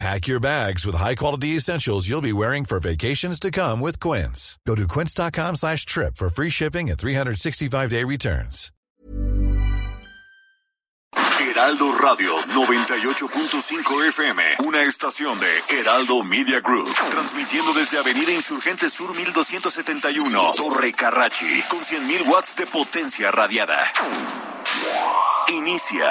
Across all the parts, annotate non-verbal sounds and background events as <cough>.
Pack your bags with high-quality essentials you'll be wearing for vacations to come with Quince. Go to quince.com slash trip for free shipping and 365-day returns. Heraldo Radio 98.5 FM, una estación de Heraldo Media Group, transmitiendo desde Avenida Insurgente Sur 1271, Torre Carrachi, con 100.000 watts de potencia radiada. Inicia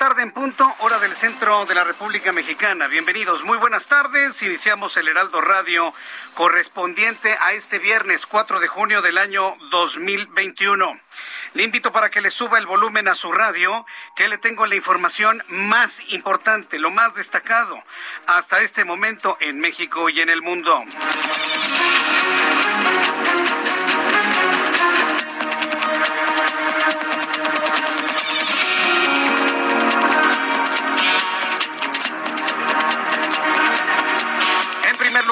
Tarde en punto, hora del centro de la República Mexicana. Bienvenidos, muy buenas tardes. Iniciamos el Heraldo Radio correspondiente a este viernes 4 de junio del año 2021. Le invito para que le suba el volumen a su radio, que le tengo la información más importante, lo más destacado hasta este momento en México y en el mundo.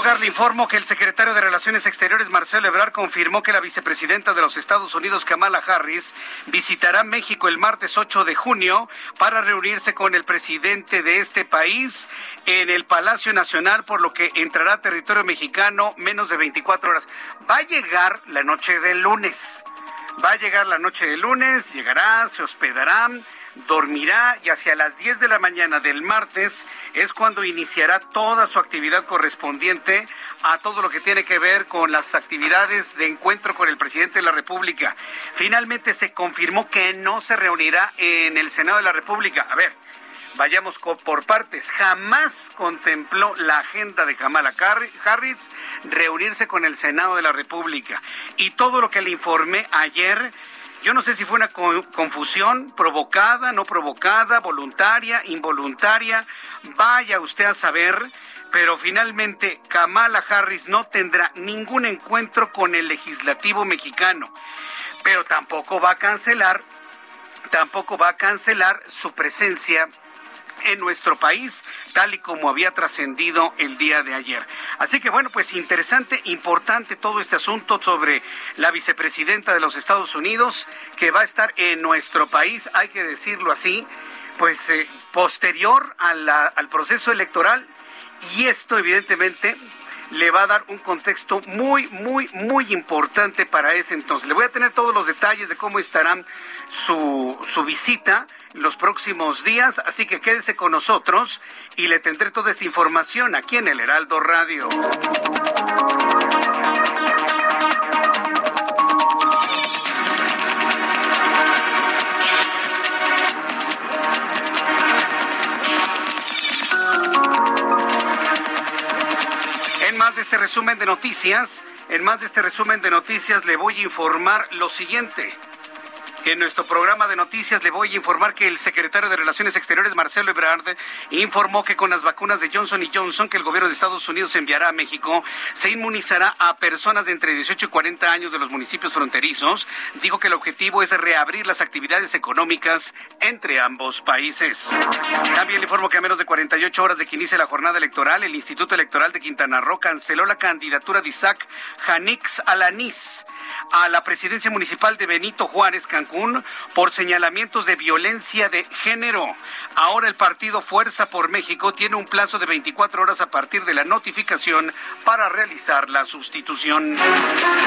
Lugar, le informo que el secretario de Relaciones Exteriores, Marcelo Ebrard, confirmó que la vicepresidenta de los Estados Unidos, Kamala Harris, visitará México el martes 8 de junio para reunirse con el presidente de este país en el Palacio Nacional, por lo que entrará a territorio mexicano menos de 24 horas. Va a llegar la noche del lunes. Va a llegar la noche del lunes, llegará, se hospedará, dormirá y hacia las 10 de la mañana del martes es cuando iniciará toda su actividad correspondiente a todo lo que tiene que ver con las actividades de encuentro con el presidente de la República. Finalmente se confirmó que no se reunirá en el Senado de la República. A ver, vayamos por partes. Jamás contempló la agenda de Kamala Harris reunirse con el Senado de la República. Y todo lo que le informé ayer, yo no sé si fue una co- confusión provocada, no provocada, voluntaria, involuntaria. Vaya usted a saber. Pero finalmente Kamala Harris no tendrá ningún encuentro con el legislativo mexicano. Pero tampoco va a cancelar tampoco va a cancelar su presencia en nuestro país, tal y como había trascendido el día de ayer. Así que bueno, pues interesante, importante todo este asunto sobre la vicepresidenta de los Estados Unidos que va a estar en nuestro país, hay que decirlo así, pues eh, posterior a la- al proceso electoral y esto evidentemente le va a dar un contexto muy, muy, muy importante para ese entonces. Le voy a tener todos los detalles de cómo estarán su, su visita los próximos días, así que quédese con nosotros y le tendré toda esta información aquí en el Heraldo Radio. Este resumen de noticias, en más de este resumen de noticias le voy a informar lo siguiente. En nuestro programa de noticias le voy a informar que el secretario de Relaciones Exteriores, Marcelo Ebrard, informó que con las vacunas de Johnson y Johnson que el gobierno de Estados Unidos enviará a México, se inmunizará a personas de entre 18 y 40 años de los municipios fronterizos. Dijo que el objetivo es reabrir las actividades económicas entre ambos países. También le informo que a menos de 48 horas de que inicie la jornada electoral, el Instituto Electoral de Quintana Roo canceló la candidatura de Isaac Janix Alanís a la presidencia municipal de Benito Juárez, Cancún, por señalamientos de violencia de género. Ahora el partido Fuerza por México tiene un plazo de 24 horas a partir de la notificación para realizar la sustitución.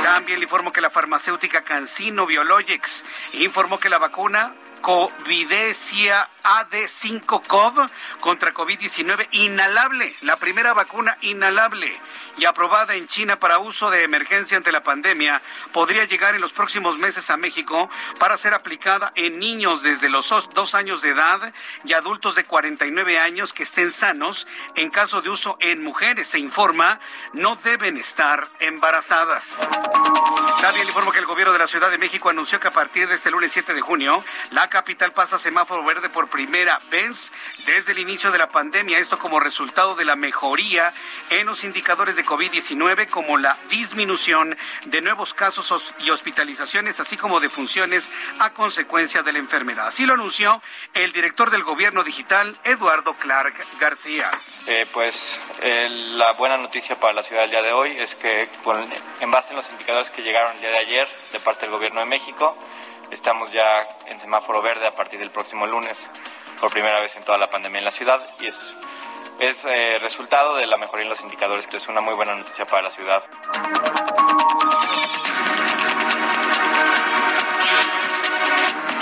También le informo que la farmacéutica Cancino Biologics informó que la vacuna Covidesia AD5COV contra COVID-19 inhalable, la primera vacuna inhalable y aprobada en China para uso de emergencia ante la pandemia, podría llegar en los próximos meses a México para ser aplicada en niños desde los dos años de edad y adultos de 49 años que estén sanos. En caso de uso en mujeres, se informa, no deben estar embarazadas. También informo que el gobierno de la Ciudad de México anunció que a partir de este lunes 7 de junio, la capital pasa semáforo verde por primera vez desde el inicio de la pandemia. Esto como resultado de la mejoría en los indicadores de COVID-19, como la disminución de nuevos casos y hospitalizaciones, así como de funciones a consecuencia de la enfermedad. Así lo anunció el director del gobierno digital, Eduardo Clark García. Eh, pues eh, la buena noticia para la ciudad del día de hoy es que en base en los indicadores que llegaron el día de ayer de parte del gobierno de México, estamos ya en semáforo verde a partir del próximo lunes, por primera vez en toda la pandemia en la ciudad, y es, es eh, resultado de la mejoría en los indicadores, que es una muy buena noticia para la ciudad.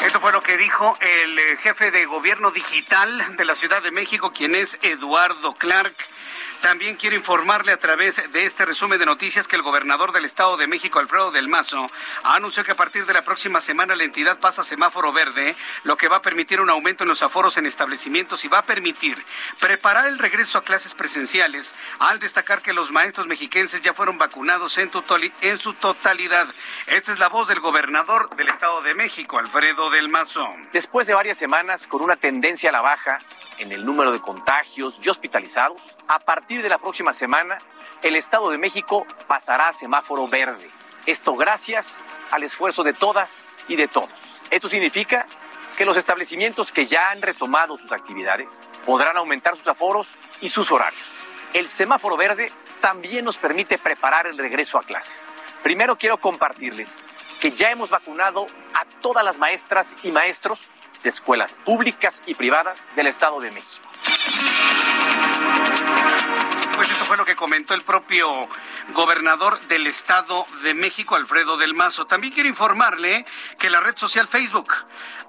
Esto fue lo que dijo el eh, jefe de gobierno digital de la Ciudad de México, quien es Eduardo Clark. También quiero informarle a través de este resumen de noticias que el gobernador del Estado de México, Alfredo del Mazo, anunció que a partir de la próxima semana la entidad pasa semáforo verde, lo que va a permitir un aumento en los aforos en establecimientos y va a permitir preparar el regreso a clases presenciales, al destacar que los maestros mexiquenses ya fueron vacunados en, en su totalidad. Esta es la voz del gobernador del Estado de México, Alfredo del Mazo. Después de varias semanas con una tendencia a la baja en el número de contagios y hospitalizados, a partir partir de la próxima semana, el Estado de México pasará a semáforo verde. Esto gracias al esfuerzo de todas y de todos. Esto significa que los establecimientos que ya han retomado sus actividades podrán aumentar sus aforos y sus horarios. El semáforo verde también nos permite preparar el regreso a clases. Primero quiero compartirles que ya hemos vacunado a todas las maestras y maestros de escuelas públicas y privadas del Estado de México. Pues esto fue lo que comentó el propio gobernador del Estado de México, Alfredo del Mazo. También quiero informarle que la red social Facebook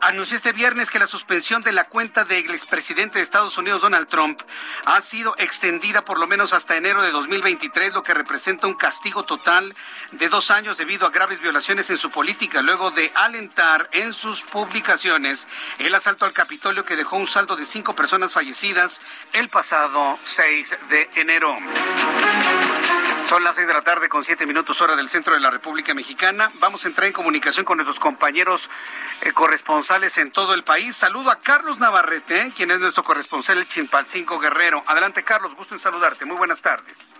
anunció este viernes que la suspensión de la cuenta del expresidente de Estados Unidos, Donald Trump, ha sido extendida por lo menos hasta enero de 2023, lo que representa un castigo total de dos años debido a graves violaciones en su política, luego de alentar en sus publicaciones el asalto al Capitolio que dejó un saldo de cinco personas fallecidas el pasado 6 de enero. Son las seis de la tarde con siete minutos hora del centro de la República Mexicana. Vamos a entrar en comunicación con nuestros compañeros eh, corresponsales en todo el país. Saludo a Carlos Navarrete, quien es nuestro corresponsal el Chimpalcinco Guerrero. Adelante, Carlos, gusto en saludarte. Muy buenas tardes.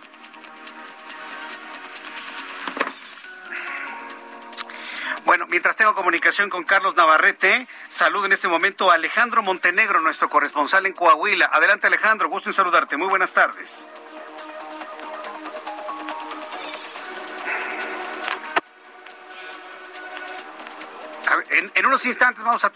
Bueno, mientras tengo comunicación con Carlos Navarrete, saludo en este momento a Alejandro Montenegro, nuestro corresponsal en Coahuila. Adelante, Alejandro, gusto en saludarte. Muy buenas tardes. En, unos instantes vamos a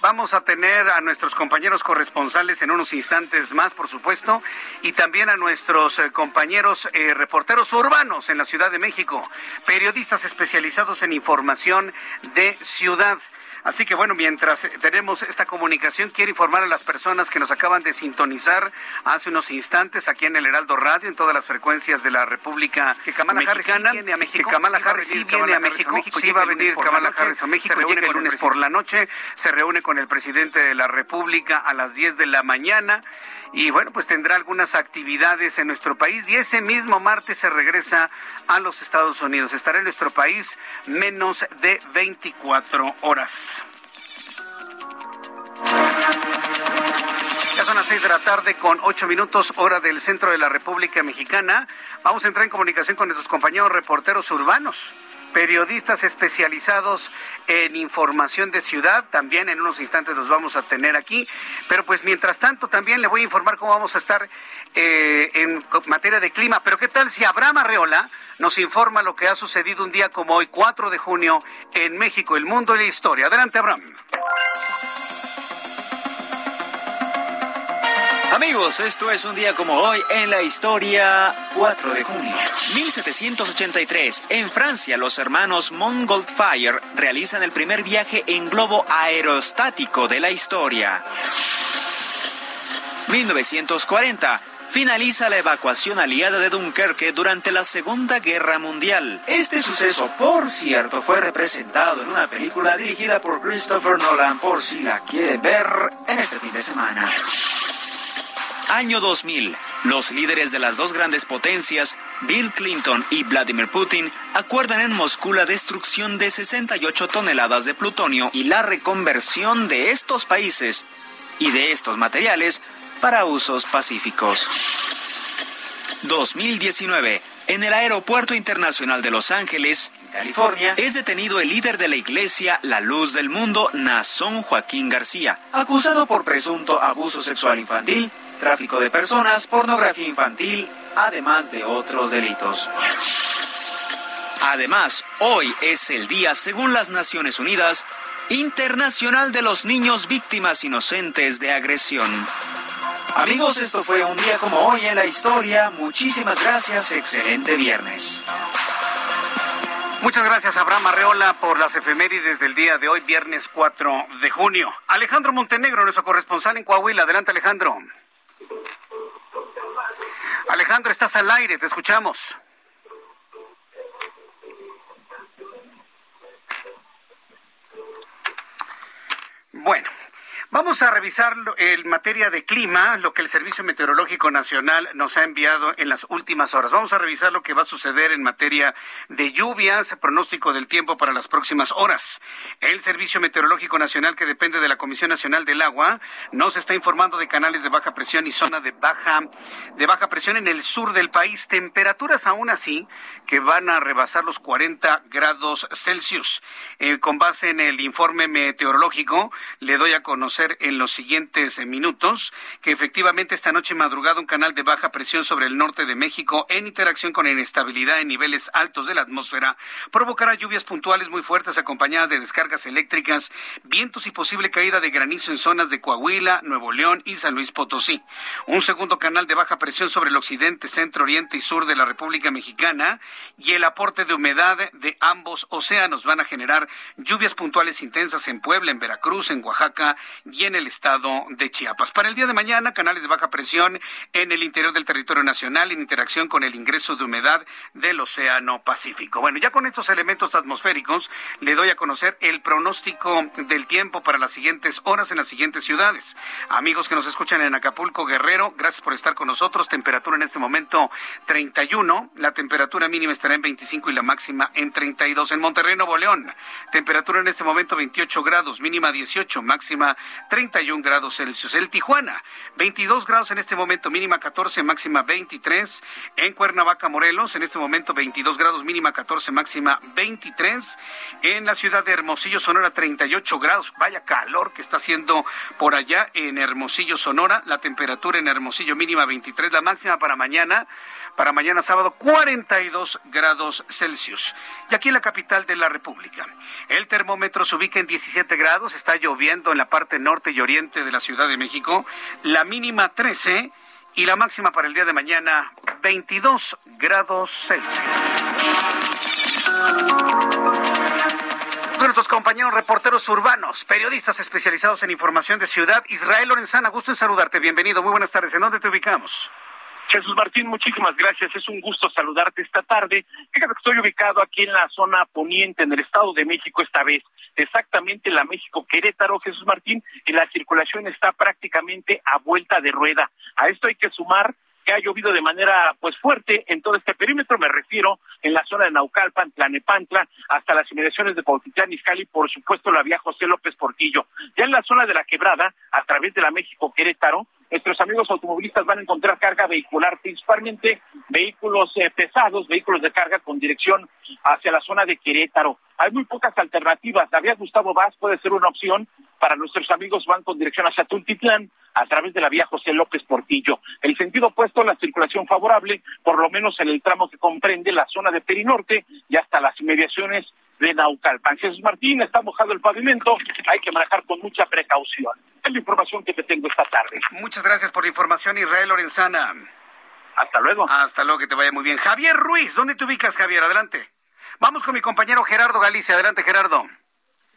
vamos a tener a nuestros compañeros corresponsales en unos instantes más, por supuesto, y también a nuestros eh, compañeros eh, reporteros urbanos en la Ciudad de México, periodistas especializados en información de ciudad. Así que bueno, mientras tenemos esta comunicación, quiero informar a las personas que nos acaban de sintonizar hace unos instantes aquí en el Heraldo Radio, en todas las frecuencias de la República que Kamala Harris sí viene a México. Que Kamala Harris sí viene a México, sí va a venir Kamala Harris a México, llega el lunes por la noche, se reúne con el presidente de la República a las 10 de la mañana y bueno, pues tendrá algunas actividades en nuestro país y ese mismo martes se regresa a los Estados Unidos. Estará en nuestro país menos de 24 horas. Ya son las seis de la tarde con ocho minutos hora del centro de la República Mexicana. Vamos a entrar en comunicación con nuestros compañeros reporteros urbanos periodistas especializados en información de ciudad. También en unos instantes los vamos a tener aquí. Pero pues mientras tanto también le voy a informar cómo vamos a estar eh, en materia de clima. Pero qué tal si Abraham Arreola nos informa lo que ha sucedido un día como hoy, 4 de junio, en México, el mundo y la historia. Adelante, Abraham. Amigos, esto es un día como hoy en la historia 4 de junio. 1783. En Francia, los hermanos Montgolfier realizan el primer viaje en globo aerostático de la historia. 1940. Finaliza la evacuación aliada de Dunkerque durante la Segunda Guerra Mundial. Este suceso, por cierto, fue representado en una película dirigida por Christopher Nolan, por si la quiere ver en este fin de semana. Año 2000. Los líderes de las dos grandes potencias, Bill Clinton y Vladimir Putin, acuerdan en Moscú la destrucción de 68 toneladas de plutonio y la reconversión de estos países y de estos materiales para usos pacíficos. 2019. En el Aeropuerto Internacional de Los Ángeles, California, es detenido el líder de la iglesia La Luz del Mundo, Nazón Joaquín García, acusado por presunto abuso sexual infantil, tráfico de personas, pornografía infantil, además de otros delitos. Además, hoy es el día, según las Naciones Unidas, Internacional de los Niños Víctimas Inocentes de Agresión. Amigos, esto fue un día como hoy en la historia. Muchísimas gracias. Excelente viernes. Muchas gracias, Abraham Arreola, por las efemérides del día de hoy, viernes 4 de junio. Alejandro Montenegro, nuestro corresponsal en Coahuila. Adelante, Alejandro. Alejandro, estás al aire, te escuchamos. Bueno, Vamos a revisar en materia de clima, lo que el Servicio Meteorológico Nacional nos ha enviado en las últimas horas. Vamos a revisar lo que va a suceder en materia de lluvias, pronóstico del tiempo para las próximas horas. El Servicio Meteorológico Nacional, que depende de la Comisión Nacional del Agua, nos está informando de canales de baja presión y zona de baja, de baja presión en el sur del país. Temperaturas aún así que van a rebasar los 40 grados Celsius. Eh, con base en el informe meteorológico, le doy a conocer en los siguientes eh, minutos que efectivamente esta noche madrugada un canal de baja presión sobre el norte de México en interacción con inestabilidad en niveles altos de la atmósfera provocará lluvias puntuales muy fuertes acompañadas de descargas eléctricas, vientos y posible caída de granizo en zonas de Coahuila, Nuevo León y San Luis Potosí. Un segundo canal de baja presión sobre el occidente, centro, oriente y sur de la República Mexicana y el aporte de humedad de ambos océanos van a generar lluvias puntuales intensas en Puebla, en Veracruz, en Oaxaca y en el estado de Chiapas. Para el día de mañana, canales de baja presión en el interior del territorio nacional en interacción con el ingreso de humedad del Océano Pacífico. Bueno, ya con estos elementos atmosféricos le doy a conocer el pronóstico del tiempo para las siguientes horas en las siguientes ciudades. Amigos que nos escuchan en Acapulco, Guerrero, gracias por estar con nosotros. Temperatura en este momento 31, la temperatura mínima estará en 25 y la máxima en 32. En Monterrey, Nuevo León, temperatura en este momento 28 grados, mínima 18, máxima 31 grados Celsius. El Tijuana, 22 grados en este momento, mínima 14, máxima 23. En Cuernavaca, Morelos, en este momento 22 grados, mínima 14, máxima 23. En la ciudad de Hermosillo, Sonora, 38 grados. Vaya calor que está haciendo por allá en Hermosillo, Sonora. La temperatura en Hermosillo mínima 23, la máxima para mañana para mañana sábado 42 grados Celsius. Y aquí en la capital de la República, el termómetro se ubica en 17 grados, está lloviendo en la parte norte y oriente de la Ciudad de México, la mínima 13 y la máxima para el día de mañana 22 grados Celsius. nuestros compañeros reporteros urbanos, periodistas especializados en información de ciudad, Israel Lorenzana, gusto en saludarte, bienvenido, muy buenas tardes, ¿en dónde te ubicamos? Jesús Martín, muchísimas gracias. Es un gusto saludarte esta tarde. Fíjate que estoy ubicado aquí en la zona poniente, en el Estado de México esta vez, exactamente la México Querétaro, Jesús Martín, y la circulación está prácticamente a vuelta de rueda. A esto hay que sumar que ha llovido de manera pues fuerte en todo este perímetro, me refiero en la zona de Naucalpan, Tlanepantla, hasta las inmediaciones de Cuautitlán Izcalli, por supuesto la vía José López Portillo. Ya en la zona de la Quebrada, a través de la México Querétaro, nuestros amigos automovilistas van a encontrar carga vehicular, principalmente vehículos eh, pesados, vehículos de carga con dirección hacia la zona de Querétaro. Hay muy pocas alternativas. La vía Gustavo Vaz puede ser una opción para nuestros amigos van con dirección hacia Tultitlán a través de la vía José López Portillo. El sentido opuesto, la circulación favorable, por lo menos en el tramo que comprende la zona de Perinorte y hasta las inmediaciones de Naucalpan. Jesús Martín, está mojado el pavimento, hay que manejar con mucha precaución. es la información que te tengo esta tarde. Muchas gracias por la información, Israel Lorenzana. Hasta luego. Hasta luego, que te vaya muy bien. Javier Ruiz, ¿dónde te ubicas, Javier? Adelante. Vamos con mi compañero Gerardo Galicia. Adelante, Gerardo.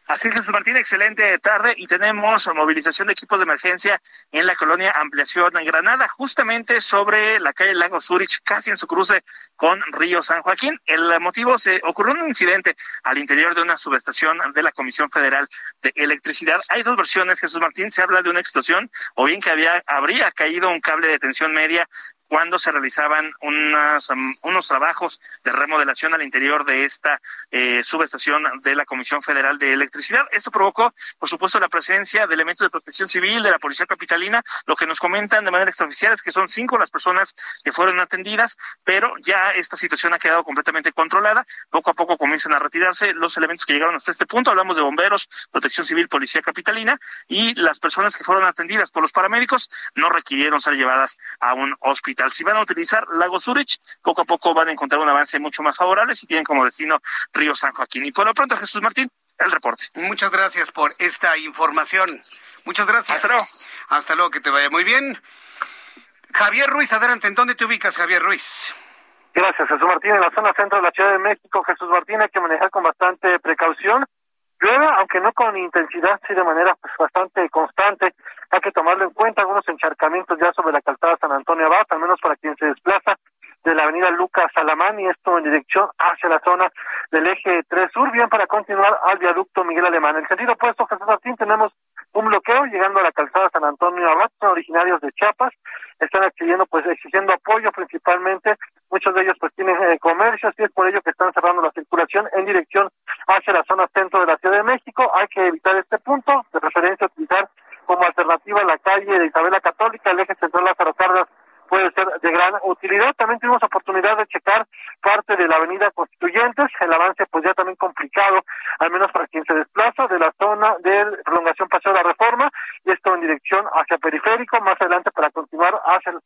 Así es, Jesús Martín, excelente tarde y tenemos movilización de equipos de emergencia en la colonia Ampliación en Granada, justamente sobre la calle Lago Zurich, casi en su cruce con Río San Joaquín. El motivo se ocurrió un incidente al interior de una subestación de la Comisión Federal de Electricidad. Hay dos versiones, Jesús Martín, se habla de una explosión o bien que había habría caído un cable de tensión media cuando se realizaban unas, unos trabajos de remodelación al interior de esta eh, subestación de la Comisión Federal de Electricidad. Esto provocó, por supuesto, la presencia de elementos de protección civil de la Policía Capitalina. Lo que nos comentan de manera extraoficial es que son cinco las personas que fueron atendidas, pero ya esta situación ha quedado completamente controlada. Poco a poco comienzan a retirarse los elementos que llegaron hasta este punto. Hablamos de bomberos, protección civil, Policía Capitalina y las personas que fueron atendidas por los paramédicos no requirieron ser llevadas a un hospital. Si van a utilizar Lago Zurich, poco a poco van a encontrar un avance mucho más favorable si tienen como destino Río San Joaquín. Y por lo pronto, Jesús Martín, el reporte. Muchas gracias por esta información. Muchas gracias. Hasta luego. Hasta luego, que te vaya muy bien. Javier Ruiz, adelante, ¿en dónde te ubicas, Javier Ruiz? Gracias, Jesús Martín. En la zona centro de la Ciudad de México, Jesús Martín, hay que manejar con bastante precaución. Llueve, aunque no con intensidad, sí de manera pues, bastante constante. Hay que tomarlo en cuenta, algunos encharcamientos ya sobre la calzada San Antonio Abad, al menos para quien se desplaza de la avenida Lucas Salamán y esto en dirección hacia la zona del eje 3 Sur, bien para continuar al viaducto Miguel Alemán. En el sentido opuesto, Jesús Martín, tenemos un bloqueo llegando a la calzada San Antonio Abad, son originarios de Chiapas, están exigiendo, pues exigiendo apoyo principalmente, muchos de ellos pues tienen eh, comercios y es por ello que están cerrando la circulación en dirección hacia la zona centro de la Ciudad de México, hay que evitar este punto, de referencia utilizar como alternativa la calle de Isabela Católica, el eje central Lázaro Cárdenas puede ser de gran utilidad. También tuvimos oportunidad de checar parte de la avenida Constituyentes, el avance pues ya también complicado, al menos para quien se desplaza de la zona de prolongación Paseo de la Reforma, y esto en dirección hacia periférico, más adelante para continuar hacia el,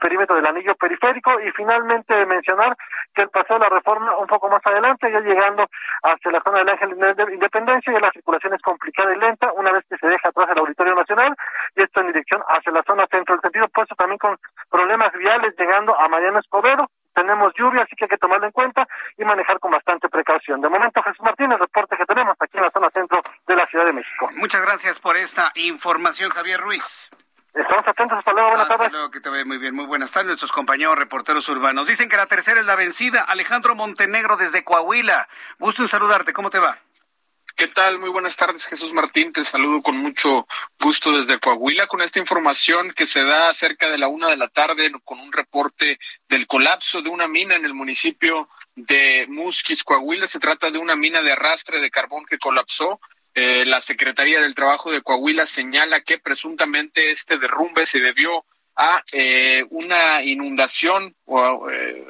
perímetro del anillo periférico, y finalmente mencionar que el Paseo de la Reforma un poco más adelante, ya llegando hacia la zona del Ángel de Independencia, ya la circulación es complicada y lenta, una vez que se deja atrás el Auditorio Nacional, y esto en dirección hacia la zona centro, el sentido. Opuesto también con problemas viales llegando a Mariano Escobedo. Tenemos lluvia, así que hay que tomarlo en cuenta y manejar con bastante precaución. De momento, Jesús Martínez, reporte que tenemos aquí en la zona centro de la Ciudad de México. Muchas gracias por esta información, Javier Ruiz. Estamos atentos, hasta luego, buenas Hasta tardes. luego, que te vaya muy bien. Muy buenas tardes, nuestros compañeros reporteros urbanos. Dicen que la tercera es la vencida. Alejandro Montenegro desde Coahuila. Gusto en saludarte, ¿cómo te va? ¿Qué tal? Muy buenas tardes, Jesús Martín. Te saludo con mucho gusto desde Coahuila con esta información que se da cerca de la una de la tarde con un reporte del colapso de una mina en el municipio de Musquis, Coahuila. Se trata de una mina de arrastre de carbón que colapsó. Eh, la Secretaría del Trabajo de Coahuila señala que presuntamente este derrumbe se debió a eh, una inundación o eh,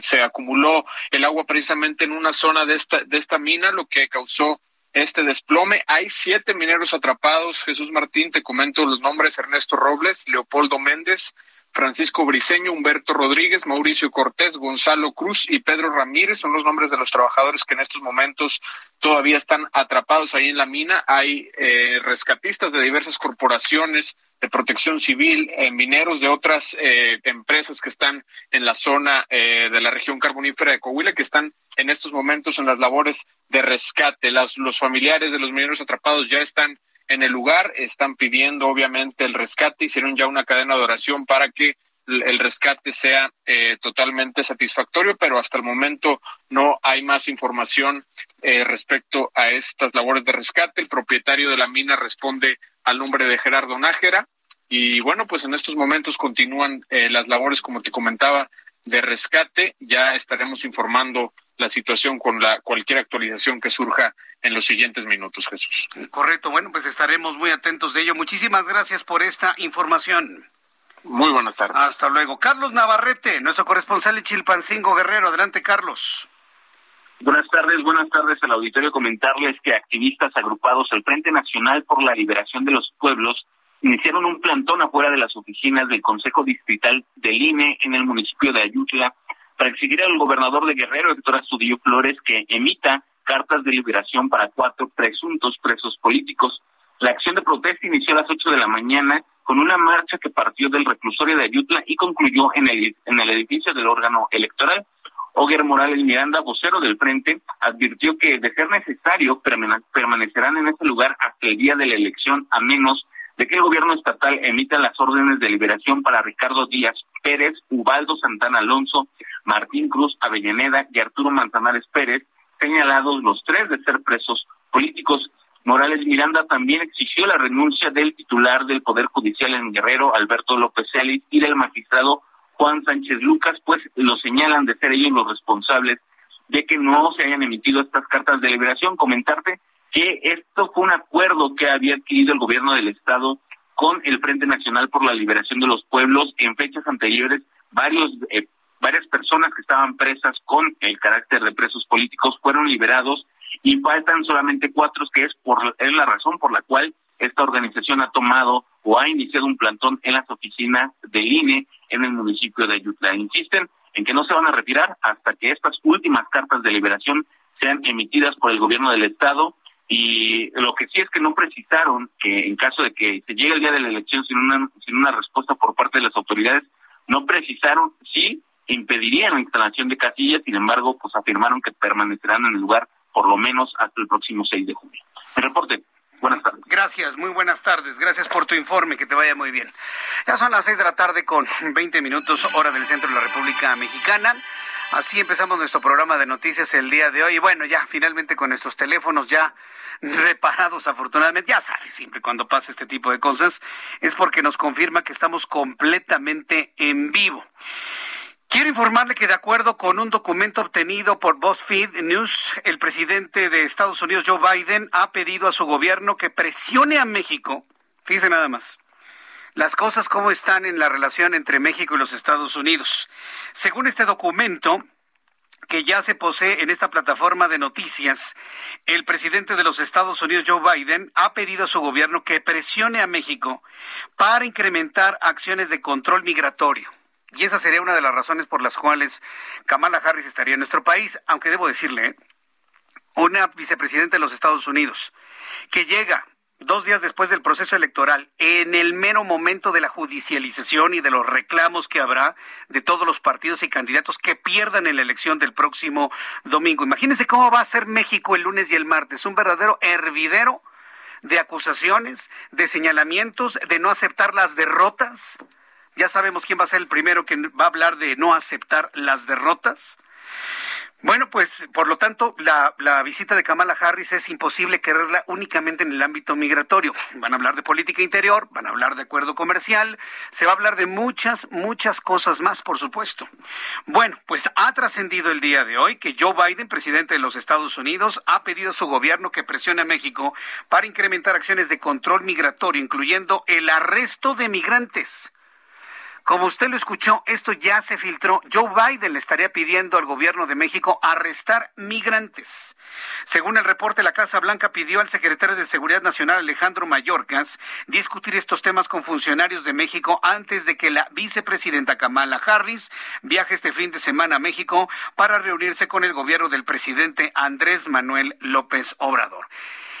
se acumuló el agua precisamente en una zona de esta, de esta mina, lo que causó este desplome. Hay siete mineros atrapados. Jesús Martín, te comento los nombres, Ernesto Robles, Leopoldo Méndez, Francisco Briceño, Humberto Rodríguez, Mauricio Cortés, Gonzalo Cruz y Pedro Ramírez son los nombres de los trabajadores que en estos momentos todavía están atrapados ahí en la mina. Hay eh, rescatistas de diversas corporaciones de protección civil, eh, mineros de otras eh, empresas que están en la zona eh, de la región carbonífera de Coahuila, que están en estos momentos en las labores de rescate. Las, los familiares de los mineros atrapados ya están en el lugar, están pidiendo obviamente el rescate, hicieron ya una cadena de oración para que el rescate sea eh, totalmente satisfactorio, pero hasta el momento no hay más información eh, respecto a estas labores de rescate. El propietario de la mina responde al nombre de Gerardo Nájera y bueno, pues en estos momentos continúan eh, las labores, como te comentaba, de rescate. Ya estaremos informando la situación con la cualquier actualización que surja en los siguientes minutos, Jesús. Correcto, bueno, pues estaremos muy atentos de ello. Muchísimas gracias por esta información. Muy buenas tardes. Hasta luego. Carlos Navarrete, nuestro corresponsal de Chilpancingo Guerrero. Adelante, Carlos. Buenas tardes, buenas tardes al auditorio. Comentarles que activistas agrupados al Frente Nacional por la Liberación de los Pueblos iniciaron un plantón afuera de las oficinas del Consejo Distrital del INE en el municipio de Ayutla para exigir al gobernador de Guerrero, Héctor Astudillo Flores, que emita cartas de liberación para cuatro presuntos presos políticos. La acción de protesta inició a las 8 de la mañana con una marcha que partió del reclusorio de Ayutla y concluyó en el, en el edificio del órgano electoral. Oguer Morales Miranda, vocero del Frente, advirtió que de ser necesario permanecerán en ese lugar hasta el día de la elección, a menos de que el gobierno estatal emita las órdenes de liberación para Ricardo Díaz Pérez, Ubaldo Santana Alonso, Martín Cruz Avellaneda y Arturo Manzanares Pérez, señalados los tres de ser presos políticos. Morales Miranda también exigió la renuncia del titular del Poder Judicial en Guerrero, Alberto López Celis, y del magistrado Juan Sánchez Lucas, pues lo señalan de ser ellos los responsables de que no se hayan emitido estas cartas de liberación. Comentarte que esto fue un acuerdo que había adquirido el gobierno del Estado con el Frente Nacional por la Liberación de los Pueblos en fechas anteriores. Varios, eh, varias personas que estaban presas con el carácter de presos políticos fueron liberados y faltan solamente cuatro, que es, por, es la razón por la cual esta organización ha tomado o ha iniciado un plantón en las oficinas del INE en el municipio de Ayutla. Insisten en que no se van a retirar hasta que estas últimas cartas de liberación sean emitidas por el gobierno del Estado y lo que sí es que no precisaron que en caso de que se llegue el día de la elección sin una, sin una respuesta por parte de las autoridades, no precisaron si impedirían la instalación de casillas, sin embargo, pues afirmaron que permanecerán en el lugar por lo menos hasta el próximo 6 de junio. Mi reporte. Buenas tardes. Gracias, muy buenas tardes. Gracias por tu informe, que te vaya muy bien. Ya son las 6 de la tarde con 20 minutos, hora del centro de la República Mexicana. Así empezamos nuestro programa de noticias el día de hoy. Y bueno, ya finalmente con nuestros teléfonos ya reparados afortunadamente. Ya sabes, siempre cuando pasa este tipo de cosas es porque nos confirma que estamos completamente en vivo. Quiero informarle que de acuerdo con un documento obtenido por BuzzFeed News, el presidente de Estados Unidos, Joe Biden, ha pedido a su gobierno que presione a México. Fíjese nada más las cosas como están en la relación entre México y los Estados Unidos. Según este documento, que ya se posee en esta plataforma de noticias, el presidente de los Estados Unidos, Joe Biden, ha pedido a su gobierno que presione a México para incrementar acciones de control migratorio. Y esa sería una de las razones por las cuales Kamala Harris estaría en nuestro país, aunque debo decirle, una vicepresidenta de los Estados Unidos que llega dos días después del proceso electoral, en el mero momento de la judicialización y de los reclamos que habrá de todos los partidos y candidatos que pierdan en la elección del próximo domingo. Imagínense cómo va a ser México el lunes y el martes, un verdadero hervidero de acusaciones, de señalamientos, de no aceptar las derrotas. Ya sabemos quién va a ser el primero que va a hablar de no aceptar las derrotas. Bueno, pues por lo tanto, la, visita de Kamala Harris es imposible quererla únicamente en el ámbito migratorio. Van a hablar de política interior, van a hablar de acuerdo comercial, se va a hablar de muchas, muchas cosas más, por supuesto. Bueno, pues ha trascendido el día de hoy que Joe Biden, presidente de los Estados Unidos, ha pedido a su gobierno que presione a México para incrementar acciones de control migratorio, incluyendo el arresto de migrantes. Como usted lo escuchó, esto ya se filtró. Joe Biden le estaría pidiendo al gobierno de México arrestar migrantes. Según el reporte, la Casa Blanca pidió al secretario de Seguridad Nacional, Alejandro Mayorkas, discutir estos temas con funcionarios de México antes de que la vicepresidenta Kamala Harris viaje este fin de semana a México para reunirse con el gobierno del presidente Andrés Manuel López Obrador.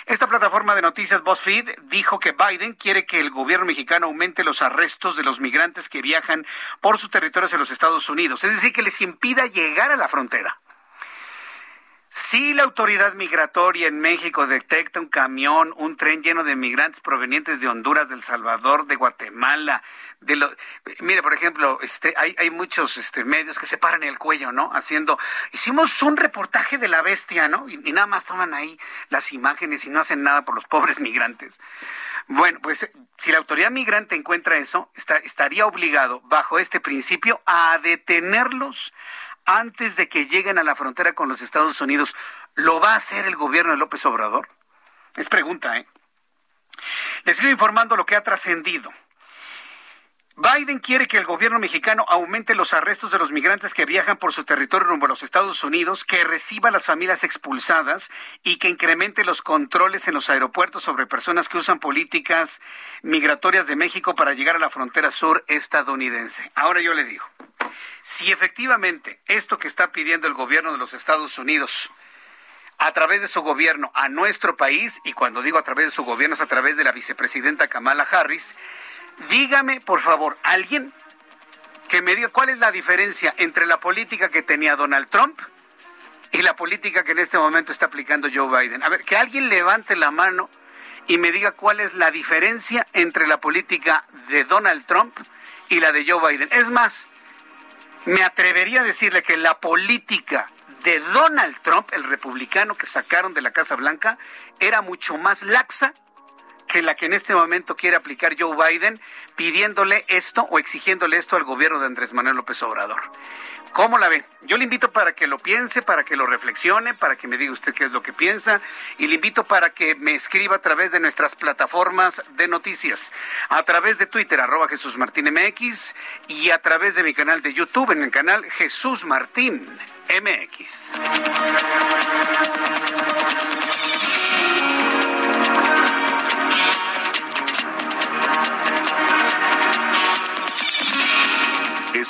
Esta plataforma de noticias BuzzFeed dijo que Biden quiere que el gobierno mexicano aumente los arrestos de los migrantes que viajan por sus territorios en los Estados Unidos, es decir, que les impida llegar a la frontera. Si la autoridad migratoria en México detecta un camión, un tren lleno de migrantes provenientes de Honduras, del Salvador, de Guatemala, de lo, mire, por ejemplo, este, hay, muchos este, medios que se paran el cuello, ¿no? Haciendo, hicimos un reportaje de la bestia, ¿no? Y, nada más toman ahí las imágenes y no hacen nada por los pobres migrantes. Bueno, pues si la autoridad migrante encuentra eso, estaría obligado, bajo este principio, a detenerlos antes de que lleguen a la frontera con los Estados Unidos, ¿lo va a hacer el gobierno de López Obrador? Es pregunta, ¿eh? Les sigo informando lo que ha trascendido. Biden quiere que el gobierno mexicano aumente los arrestos de los migrantes que viajan por su territorio rumbo a los Estados Unidos, que reciba a las familias expulsadas y que incremente los controles en los aeropuertos sobre personas que usan políticas migratorias de México para llegar a la frontera sur estadounidense. Ahora yo le digo, si efectivamente esto que está pidiendo el gobierno de los Estados Unidos a través de su gobierno a nuestro país, y cuando digo a través de su gobierno es a través de la vicepresidenta Kamala Harris, dígame, por favor, alguien que me diga cuál es la diferencia entre la política que tenía Donald Trump y la política que en este momento está aplicando Joe Biden. A ver, que alguien levante la mano y me diga cuál es la diferencia entre la política de Donald Trump y la de Joe Biden. Es más, me atrevería a decirle que la política de Donald Trump, el republicano que sacaron de la Casa Blanca, era mucho más laxa que la que en este momento quiere aplicar Joe Biden, pidiéndole esto o exigiéndole esto al gobierno de Andrés Manuel López Obrador. ¿Cómo la ve? Yo le invito para que lo piense, para que lo reflexione, para que me diga usted qué es lo que piensa y le invito para que me escriba a través de nuestras plataformas de noticias, a través de Twitter, arroba Jesús Martín MX y a través de mi canal de YouTube en el canal Jesús Martín MX.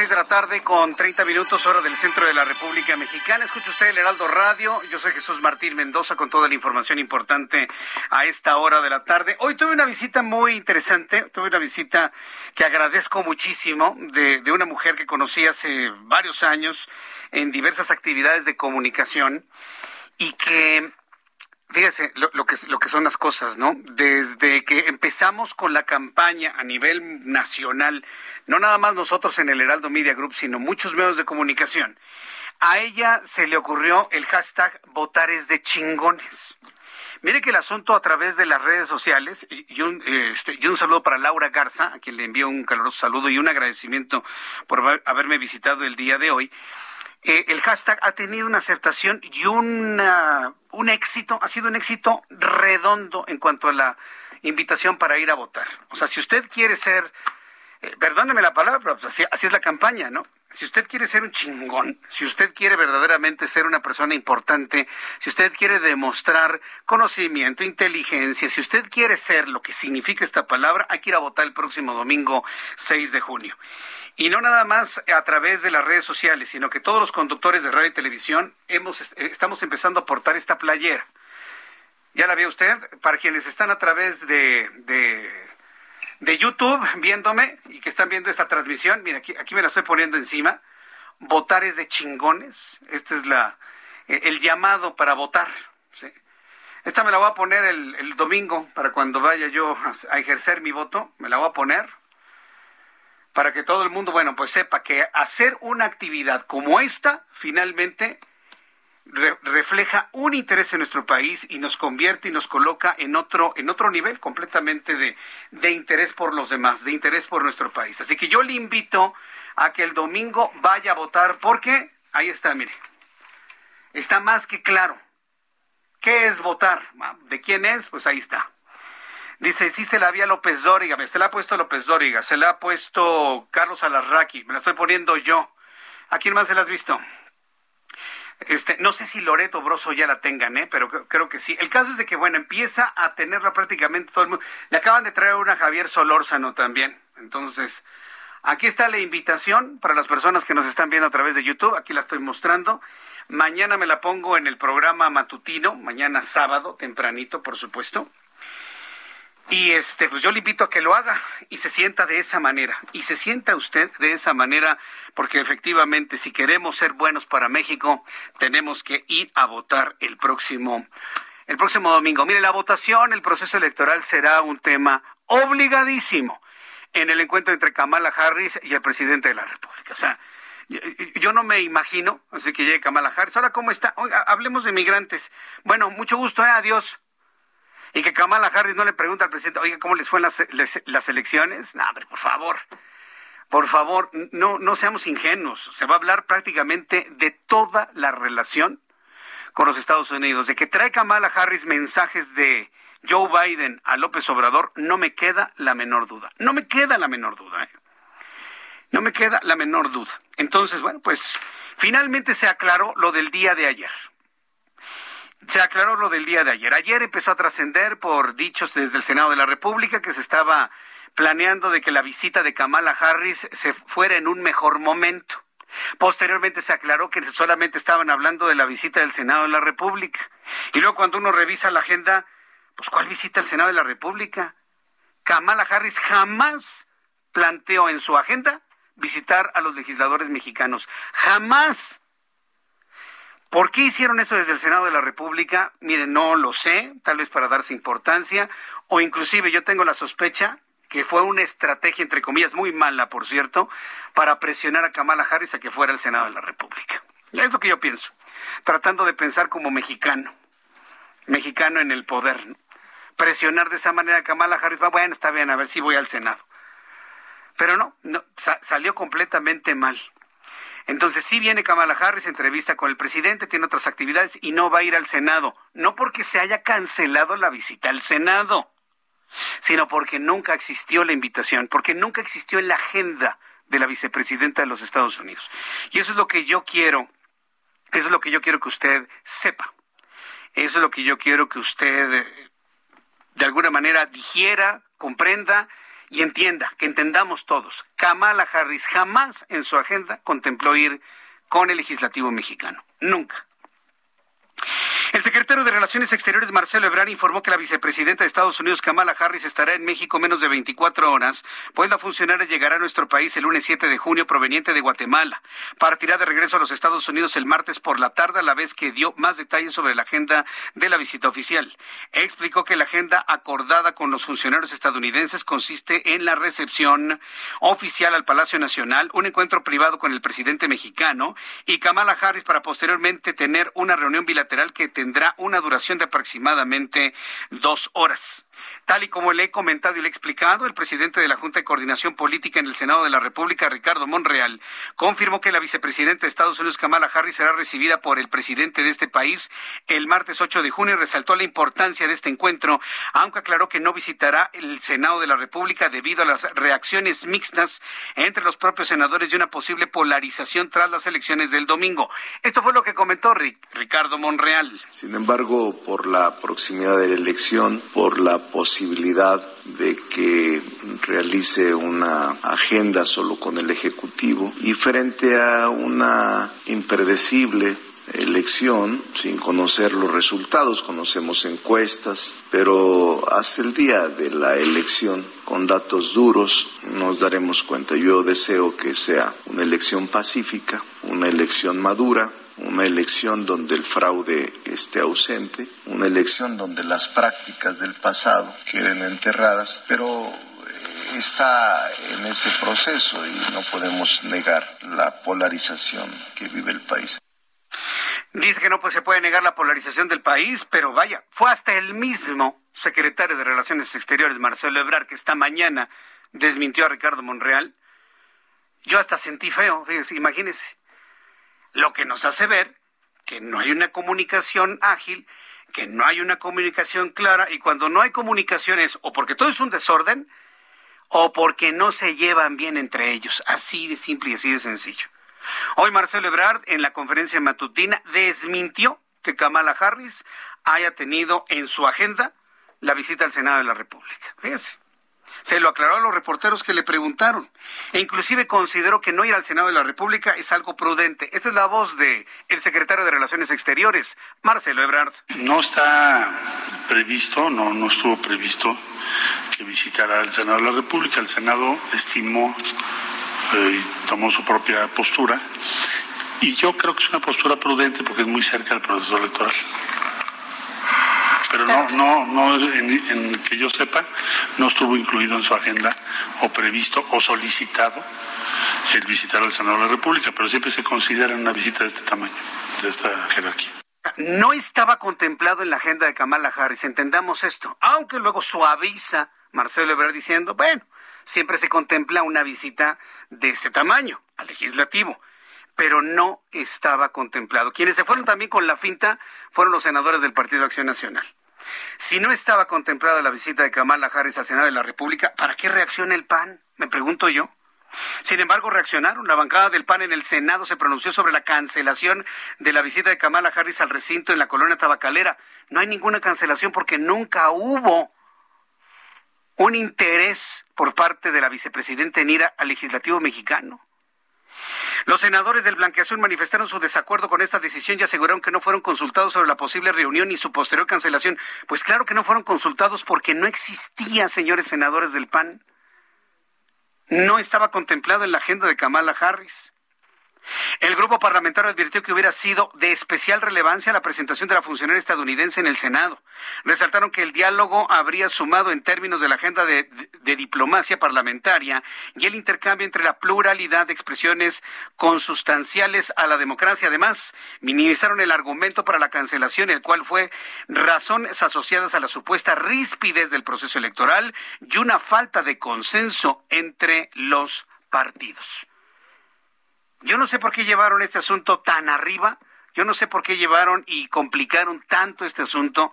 6 de la tarde con 30 minutos hora del centro de la República Mexicana. Escucha usted el Heraldo Radio. Yo soy Jesús Martín Mendoza con toda la información importante a esta hora de la tarde. Hoy tuve una visita muy interesante. Tuve una visita que agradezco muchísimo de, de una mujer que conocí hace varios años en diversas actividades de comunicación y que Fíjese lo, que, lo que son las cosas, ¿no? Desde que empezamos con la campaña a nivel nacional, no nada más nosotros en el Heraldo Media Group, sino muchos medios de comunicación, a ella se le ocurrió el hashtag votares de chingones. Mire que el asunto a través de las redes sociales, y un, este, y un saludo para Laura Garza, a quien le envío un caluroso saludo y un agradecimiento por haberme visitado el día de hoy. Eh, el hashtag ha tenido una aceptación y un éxito, ha sido un éxito redondo en cuanto a la invitación para ir a votar. O sea, si usted quiere ser, eh, perdóneme la palabra, pero pues así, así es la campaña, ¿no? Si usted quiere ser un chingón, si usted quiere verdaderamente ser una persona importante, si usted quiere demostrar conocimiento, inteligencia, si usted quiere ser lo que significa esta palabra, hay que ir a votar el próximo domingo 6 de junio. Y no nada más a través de las redes sociales, sino que todos los conductores de radio y televisión hemos, estamos empezando a portar esta playera. Ya la ve usted, para quienes están a través de, de, YouTube viéndome y que están viendo esta transmisión, mira, aquí, aquí me la estoy poniendo encima. Votares de chingones. Este es la, el llamado para votar. ¿sí? Esta me la voy a poner el, el domingo para cuando vaya yo a ejercer mi voto. Me la voy a poner para que todo el mundo, bueno, pues sepa que hacer una actividad como esta finalmente re refleja un interés en nuestro país y nos convierte y nos coloca en otro en otro nivel completamente de, de interés por los demás, de interés por nuestro país. Así que yo le invito a que el domingo vaya a votar porque ahí está, mire. Está más que claro. ¿Qué es votar? ¿De quién es? Pues ahí está. Dice, sí se la había López Dóriga, se la ha puesto López Dóriga, se la ha puesto Carlos Alarraqui, me la estoy poniendo yo. ¿A quién más se la has visto? Este, no sé si Loreto Broso ya la tengan, ¿eh? pero creo que sí. El caso es de que, bueno, empieza a tenerla prácticamente todo el mundo. Le acaban de traer una Javier Solórzano también. Entonces, aquí está la invitación para las personas que nos están viendo a través de YouTube. Aquí la estoy mostrando. Mañana me la pongo en el programa matutino, mañana sábado, tempranito, por supuesto. Y este, pues yo le invito a que lo haga y se sienta de esa manera. Y se sienta usted de esa manera, porque efectivamente, si queremos ser buenos para México, tenemos que ir a votar el próximo, el próximo domingo. Mire, la votación, el proceso electoral será un tema obligadísimo en el encuentro entre Kamala Harris y el presidente de la República. O sea, Yo no me imagino, así que llegue Kamala Harris. Hola, ¿cómo está? Oiga, hablemos de migrantes. Bueno, mucho gusto, ¿eh? Adiós. Y que Kamala Harris no le pregunta al presidente, oiga, ¿cómo les fue las, las, elecciones? No, hombre, por favor. Por favor, no, no seamos ingenuos. Se va a hablar prácticamente de toda la relación con los Estados Unidos. De que trae Kamala Harris mensajes de Joe Biden a López Obrador, no me queda la menor duda. No me queda la menor duda. ¿eh? No me queda la menor duda. Entonces, bueno, pues finalmente se aclaró lo del día de ayer. Se aclaró lo del día de ayer. Ayer empezó a trascender por dichos desde el Senado de la República que se estaba planeando de que la visita de Kamala Harris se fuera en un mejor momento. Posteriormente se aclaró que solamente estaban hablando de la visita del Senado de la República. Y luego cuando uno revisa la agenda, pues ¿cuál visita al Senado de la República? Kamala Harris jamás planteó en su agenda visitar a los legisladores mexicanos. Jamás. ¿Por qué hicieron eso desde el Senado de la República? Miren, no lo sé, tal vez para darse importancia, o inclusive yo tengo la sospecha que fue una estrategia, entre comillas, muy mala, por cierto, para presionar a Kamala Harris a que fuera al Senado de la República. Es lo que yo pienso, tratando de pensar como mexicano, mexicano en el poder. Presionar de esa manera a Kamala Harris, va, bueno, está bien, a ver si voy al Senado. Pero no, no salió completamente mal. Entonces sí viene Kamala Harris, entrevista con el presidente, tiene otras actividades y no va a ir al Senado. No porque se haya cancelado la visita al Senado, sino porque nunca existió la invitación, porque nunca existió en la agenda de la vicepresidenta de los Estados Unidos. Y eso es lo que yo quiero, eso es lo que yo quiero que usted sepa. Eso es lo que yo quiero que usted eh, de alguna manera digiera, comprenda y entienda, que entendamos todos, Kamala Harris jamás en su agenda contempló ir con el legislativo mexicano. Nunca. El secretario de Relaciones Exteriores, Marcelo Ebrard, informó que la vicepresidenta de Estados Unidos, Kamala Harris, estará en México menos de 24 horas, pues la funcionaria llegará a nuestro país el lunes 7 de junio proveniente de Guatemala. Partirá de regreso a los Estados Unidos el martes por la tarde, a la vez que dio más detalles sobre la agenda de la visita oficial. Explicó que la agenda acordada con los funcionarios estadounidenses consiste en la recepción oficial al Palacio Nacional, un encuentro privado con el presidente mexicano y Kamala Harris para posteriormente tener una reunión bilateral que tendrá una duración de aproximadamente dos horas. Tal y como le he comentado y le he explicado, el presidente de la Junta de Coordinación Política en el Senado de la República, Ricardo Monreal, confirmó que la vicepresidenta de Estados Unidos, Kamala Harris, será recibida por el presidente de este país el martes 8 de junio y resaltó la importancia de este encuentro, aunque aclaró que no visitará el Senado de la República debido a las reacciones mixtas entre los propios senadores y una posible polarización tras las elecciones del domingo. Esto fue lo que comentó Ricardo Monreal. Sin embargo, por la proximidad de la elección, por la posibilidad de que realice una agenda solo con el Ejecutivo y frente a una impredecible elección sin conocer los resultados, conocemos encuestas, pero hasta el día de la elección, con datos duros, nos daremos cuenta. Yo deseo que sea una elección pacífica, una elección madura, una elección donde el fraude esté ausente, una elección donde las prácticas del pasado queden enterradas, pero eh, está en ese proceso y no podemos negar la polarización que vive el país. Dice que no pues, se puede negar la polarización del país, pero vaya, fue hasta el mismo secretario de Relaciones Exteriores, Marcelo Ebrard, que esta mañana desmintió a Ricardo Monreal. Yo hasta sentí feo, fíjense, imagínense lo que nos hace ver que no hay una comunicación ágil, que no hay una comunicación clara, y cuando no hay comunicaciones, o porque todo es un desorden, o porque no se llevan bien entre ellos. Así de simple y así de sencillo. Hoy Marcelo Ebrard en la conferencia matutina desmintió que Kamala Harris haya tenido en su agenda la visita al Senado de la República. Fíjese. Se lo aclaró a los reporteros que le preguntaron. E inclusive consideró que no ir al Senado de la República es algo prudente. Esa es la voz de el secretario de Relaciones Exteriores, Marcelo Ebrard. No está previsto, no, no estuvo previsto que visitara al Senado de la República. El Senado estimó eh, tomó su propia postura. Y yo creo que es una postura prudente porque es muy cerca del proceso electoral. Pero no, no, no en, que yo sepa, no estuvo incluido en su agenda o previsto o solicitado el visitar al Senado de la República, pero siempre se considera una visita de este tamaño, de esta jerarquía. No estaba contemplado en la agenda de Kamala Harris, entendamos esto, aunque luego suaviza Marcelo Ebrard diciendo, bueno, siempre se contempla una visita de este tamaño al legislativo pero no estaba contemplado. Quienes se fueron también con la finta fueron los senadores del Partido Acción Nacional. Si no estaba contemplada la visita de Kamala Harris al Senado de la República, ¿para qué reacciona el PAN? Me pregunto yo. Sin embargo, reaccionaron. La bancada del PAN en el Senado se pronunció sobre la cancelación de la visita de Kamala Harris al recinto en la colonia tabacalera. No hay ninguna cancelación porque nunca hubo un interés por parte de la vicepresidenta en ir al legislativo mexicano. Los senadores del Blanqueazul manifestaron su desacuerdo con esta decisión y aseguraron que no fueron consultados sobre la posible reunión y su posterior cancelación. Pues claro que no fueron consultados porque no existía, señores senadores del PAN. No estaba contemplado en la agenda de Kamala Harris. El grupo parlamentario advirtió que hubiera sido de especial relevancia la presentación de la funcionaria estadounidense en el Senado. Resaltaron que el diálogo habría sumado en términos de la agenda de, diplomacia parlamentaria y el intercambio entre la pluralidad de expresiones consustanciales a la democracia. Además, minimizaron el argumento para la cancelación, el cual fue razones asociadas a la supuesta ríspidez del proceso electoral y una falta de consenso entre los partidos. Yo no sé por qué llevaron este asunto tan arriba, yo no sé por qué llevaron y complicaron tanto este asunto.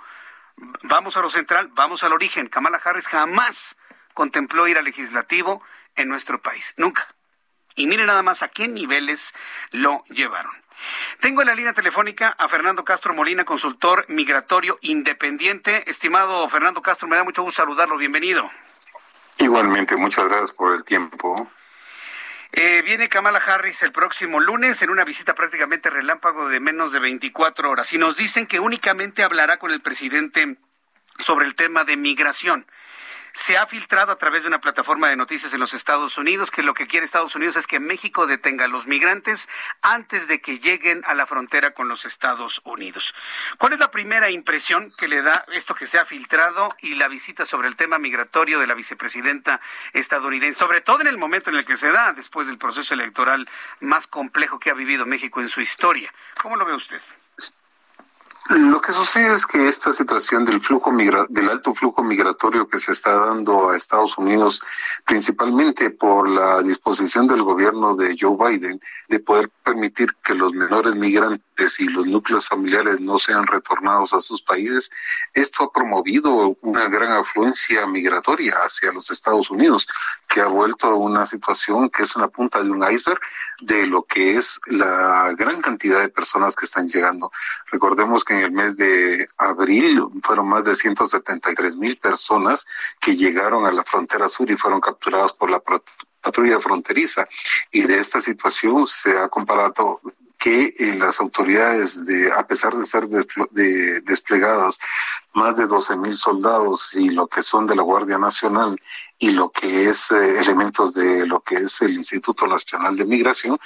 Vamos a lo central, vamos al origen. Kamala Harris jamás contempló ir al legislativo en nuestro país, nunca. Y miren nada más a qué niveles lo llevaron. Tengo en la línea telefónica a Fernando Castro Molina, consultor migratorio independiente. Estimado Fernando Castro, me da mucho gusto saludarlo. Bienvenido. Igualmente, muchas gracias por el tiempo. Eh, viene Kamala Harris el próximo lunes en una visita prácticamente relámpago de menos de 24 horas y nos dicen que únicamente hablará con el presidente sobre el tema de migración. Se ha filtrado a través de una plataforma de noticias en los Estados Unidos que lo que quiere Estados Unidos es que México detenga a los migrantes antes de que lleguen a la frontera con los Estados Unidos. ¿Cuál es la primera impresión que le da esto que se ha filtrado y la visita sobre el tema migratorio de la vicepresidenta estadounidense, sobre todo en el momento en el que se da después del proceso electoral más complejo que ha vivido México en su historia? ¿Cómo lo ve usted? Lo que sucede es que esta situación del flujo del alto flujo migratorio que se está dando a Estados Unidos, principalmente por la disposición del gobierno de Joe Biden de poder permitir que los menores migrantes y los núcleos familiares no sean retornados a sus países, esto ha promovido una gran afluencia migratoria hacia los Estados Unidos, que ha vuelto a una situación que es una punta de un iceberg de lo que es la gran cantidad de personas que están llegando. Recordemos que en el mes de abril fueron más de 173 mil personas que llegaron a la frontera sur y fueron capturadas por la patrulla fronteriza. Y de esta situación se ha comparado que eh, las autoridades, de, a pesar de ser desplegadas más de 12 mil soldados y lo que son de la Guardia Nacional y lo que es eh, elementos de lo que es el Instituto Nacional de Migración,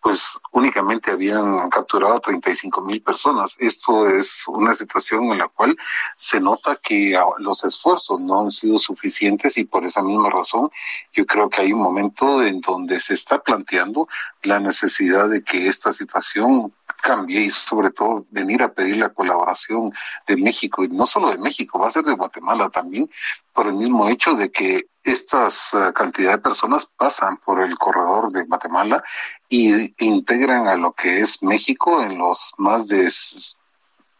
pues únicamente habían capturado 35 mil personas. Esto es una situación en la cual se nota que los esfuerzos no han sido suficientes y por esa misma razón yo creo que hay un momento en donde se está planteando la necesidad de que esta situación cambie y sobre todo venir a pedir la colaboración de México y no solo de México, va a ser de Guatemala también por el mismo hecho de que estas uh, cantidad de personas pasan por el corredor de Guatemala y integran a lo que es México en los más de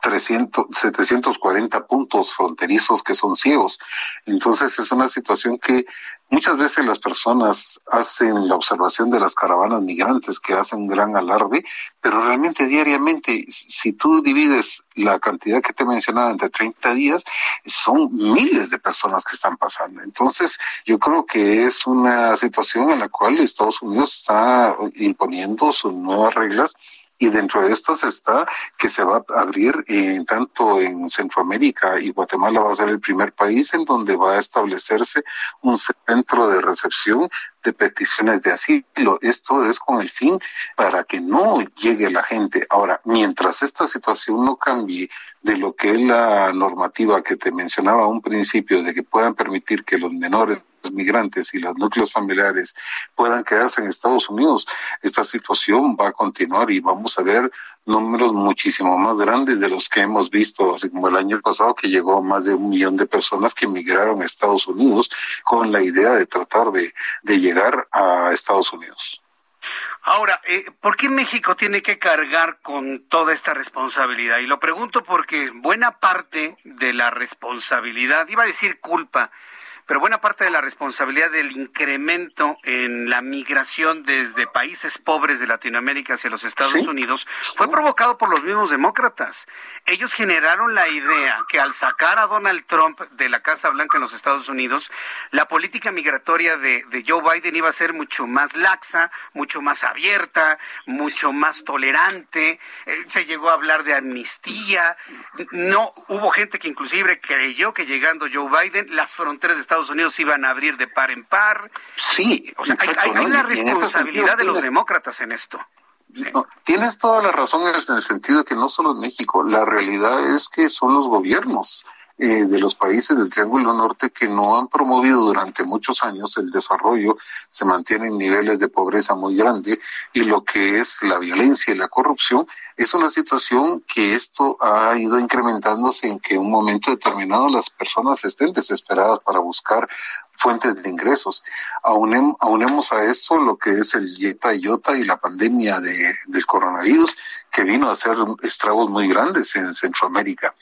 300, 740 puntos fronterizos que son ciegos. Entonces es una situación que muchas veces las personas hacen la observación de las caravanas migrantes que hacen un gran alarde, pero realmente diariamente, si tú divides la cantidad que te mencionaba entre 30 días, son miles de personas que están pasando. Entonces yo creo que es una situación en la cual Estados Unidos está imponiendo sus nuevas reglas y dentro de estas está que se va a abrir eh, tanto en Centroamérica y Guatemala va a ser el primer país en donde va a establecerse un centro de recepción de peticiones de asilo. Esto es con el fin para que no llegue la gente. Ahora, mientras esta situación no cambie de lo que es la normativa que te mencionaba a un principio, de que puedan permitir que los menores migrantes y los núcleos familiares puedan quedarse en Estados Unidos, esta situación va a continuar y vamos a ver números muchísimo más grandes de los que hemos visto, así como el año pasado que llegó más de un millón de personas que emigraron a Estados Unidos con la idea de tratar de, de llegar a Estados Unidos. Ahora, eh, ¿por qué México tiene que cargar con toda esta responsabilidad? Y lo pregunto porque buena parte de la responsabilidad, iba a decir culpa, pero buena parte de la responsabilidad del incremento en la migración desde países pobres de Latinoamérica hacia los Estados Unidos fue provocado por los mismos demócratas. Ellos generaron la idea que al sacar a Donald Trump de la Casa Blanca en los Estados Unidos, la política migratoria de, de Joe Biden iba a ser mucho más laxa, mucho más abierta, mucho más tolerante. Eh, se llegó a hablar de amnistía. No hubo gente que inclusive creyó que llegando Joe Biden las fronteras de Estados Estados Unidos iban a abrir de par en par. Sí, o sea, hay, una responsabilidad de los demócratas en esto. tienes toda la razón en el sentido de que no solo en México, la realidad es que son los gobiernos eh, de los países del Triángulo Norte que no han promovido durante muchos años el desarrollo, se mantienen niveles de pobreza muy grande y lo que es la violencia y la corrupción es una situación que esto ha ido incrementándose en que en un momento determinado las personas estén desesperadas para buscar fuentes de ingresos. aunemos a esto lo que es el yeta yota y la pandemia de, del coronavirus que vino a hacer estragos muy grandes en Centroamérica.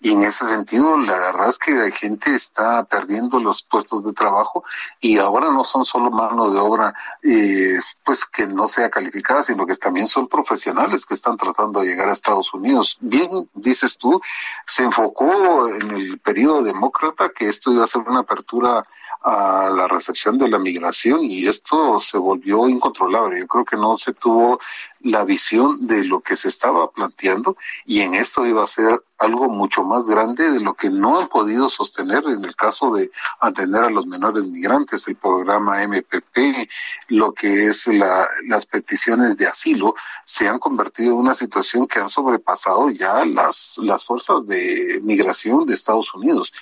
Y en ese sentido, la verdad es que la gente está perdiendo los puestos de trabajo y ahora no son solo mano de obra, eh, pues que no sea calificada, sino que también son profesionales que están tratando de llegar a Estados Unidos. Bien, dices tú, se enfocó en el periodo demócrata que esto iba a ser una apertura a la recepción de la migración y esto se volvió incontrolable. Yo creo que no se tuvo la visión de lo que se estaba planteando y en esto iba a ser algo mucho más grande de lo que no han podido sostener en el caso de atender a los menores migrantes, el programa MPP, lo que es la, las peticiones de asilo, se han convertido en una situación que han sobrepasado ya las, las fuerzas de migración de Estados Unidos.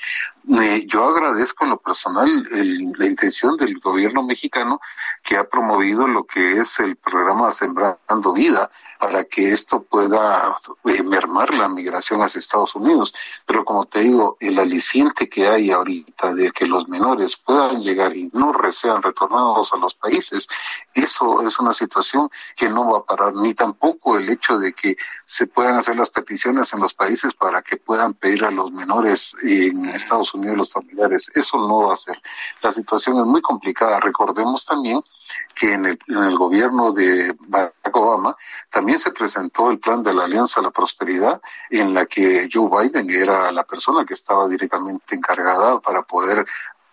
Eh, yo agradezco en lo personal la intención del gobierno mexicano que ha promovido lo que es el programa Sembrando Vida para que esto pueda eh, mermar la migración hacia Estados Unidos. Pero como te digo, el aliciente que hay ahorita de que los menores puedan llegar y no sean retornados a los países, eso es una situación que no va a parar, ni tampoco el hecho de que se puedan hacer las peticiones en los países para que puedan pedir a los menores en Estados Unidos los familiares. Eso no va a ser. La situación es muy complicada. Recordemos también que en el, en el gobierno de Barack Obama también se presentó el plan de la Alianza a la Prosperidad, en la que Joe Biden era la persona que estaba directamente encargada para poder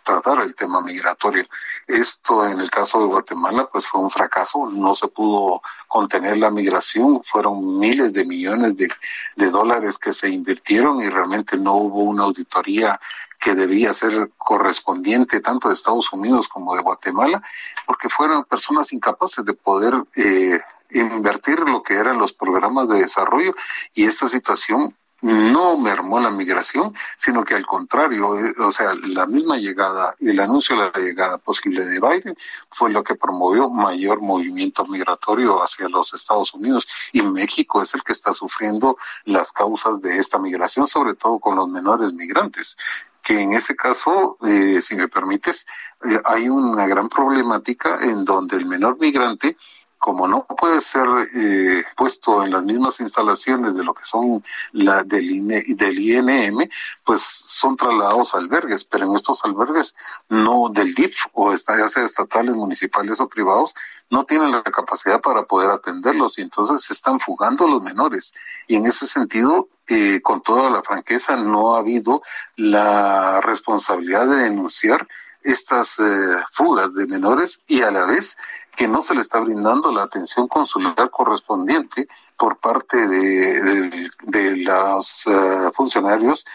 tratar el tema migratorio. Esto en el caso de Guatemala pues fue un fracaso, no se pudo contener la migración, fueron miles de millones de, de dólares que se invirtieron y realmente no hubo una auditoría que debía ser correspondiente tanto de Estados Unidos como de Guatemala, porque fueron personas incapaces de poder eh, invertir lo que eran los programas de desarrollo y esta situación no mermó la migración, sino que al contrario, eh, o sea, la misma llegada, el anuncio de la llegada posible de Biden fue lo que promovió mayor movimiento migratorio hacia los Estados Unidos. Y México es el que está sufriendo las causas de esta migración, sobre todo con los menores migrantes que en ese caso, eh, si me permites, eh, hay una gran problemática en donde el menor migrante como no puede ser eh, puesto en las mismas instalaciones de lo que son la del, INE, del INM, pues son trasladados a albergues, pero en estos albergues no del DIF o ya sea estatales, municipales o privados, no tienen la capacidad para poder atenderlos y entonces se están fugando los menores. Y en ese sentido, eh, con toda la franqueza, no ha habido la responsabilidad de denunciar estas eh, fugas de menores y a la vez que no se le está brindando la atención consular correspondiente por parte de, de, los eh, funcionarios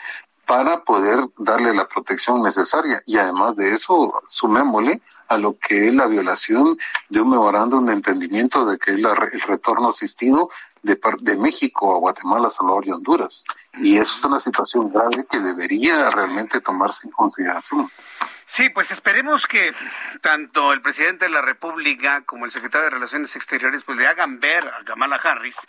para poder darle la protección necesaria. Y además de eso, sumémosle a lo que es la violación de un memorándum de entendimiento de que es el retorno asistido de, de México a Guatemala, Salvador y Honduras. Y eso es una situación grave que debería realmente tomarse en consideración. Sí, pues esperemos que tanto el presidente de la República como el secretario de Relaciones Exteriores pues le hagan ver a Kamala Harris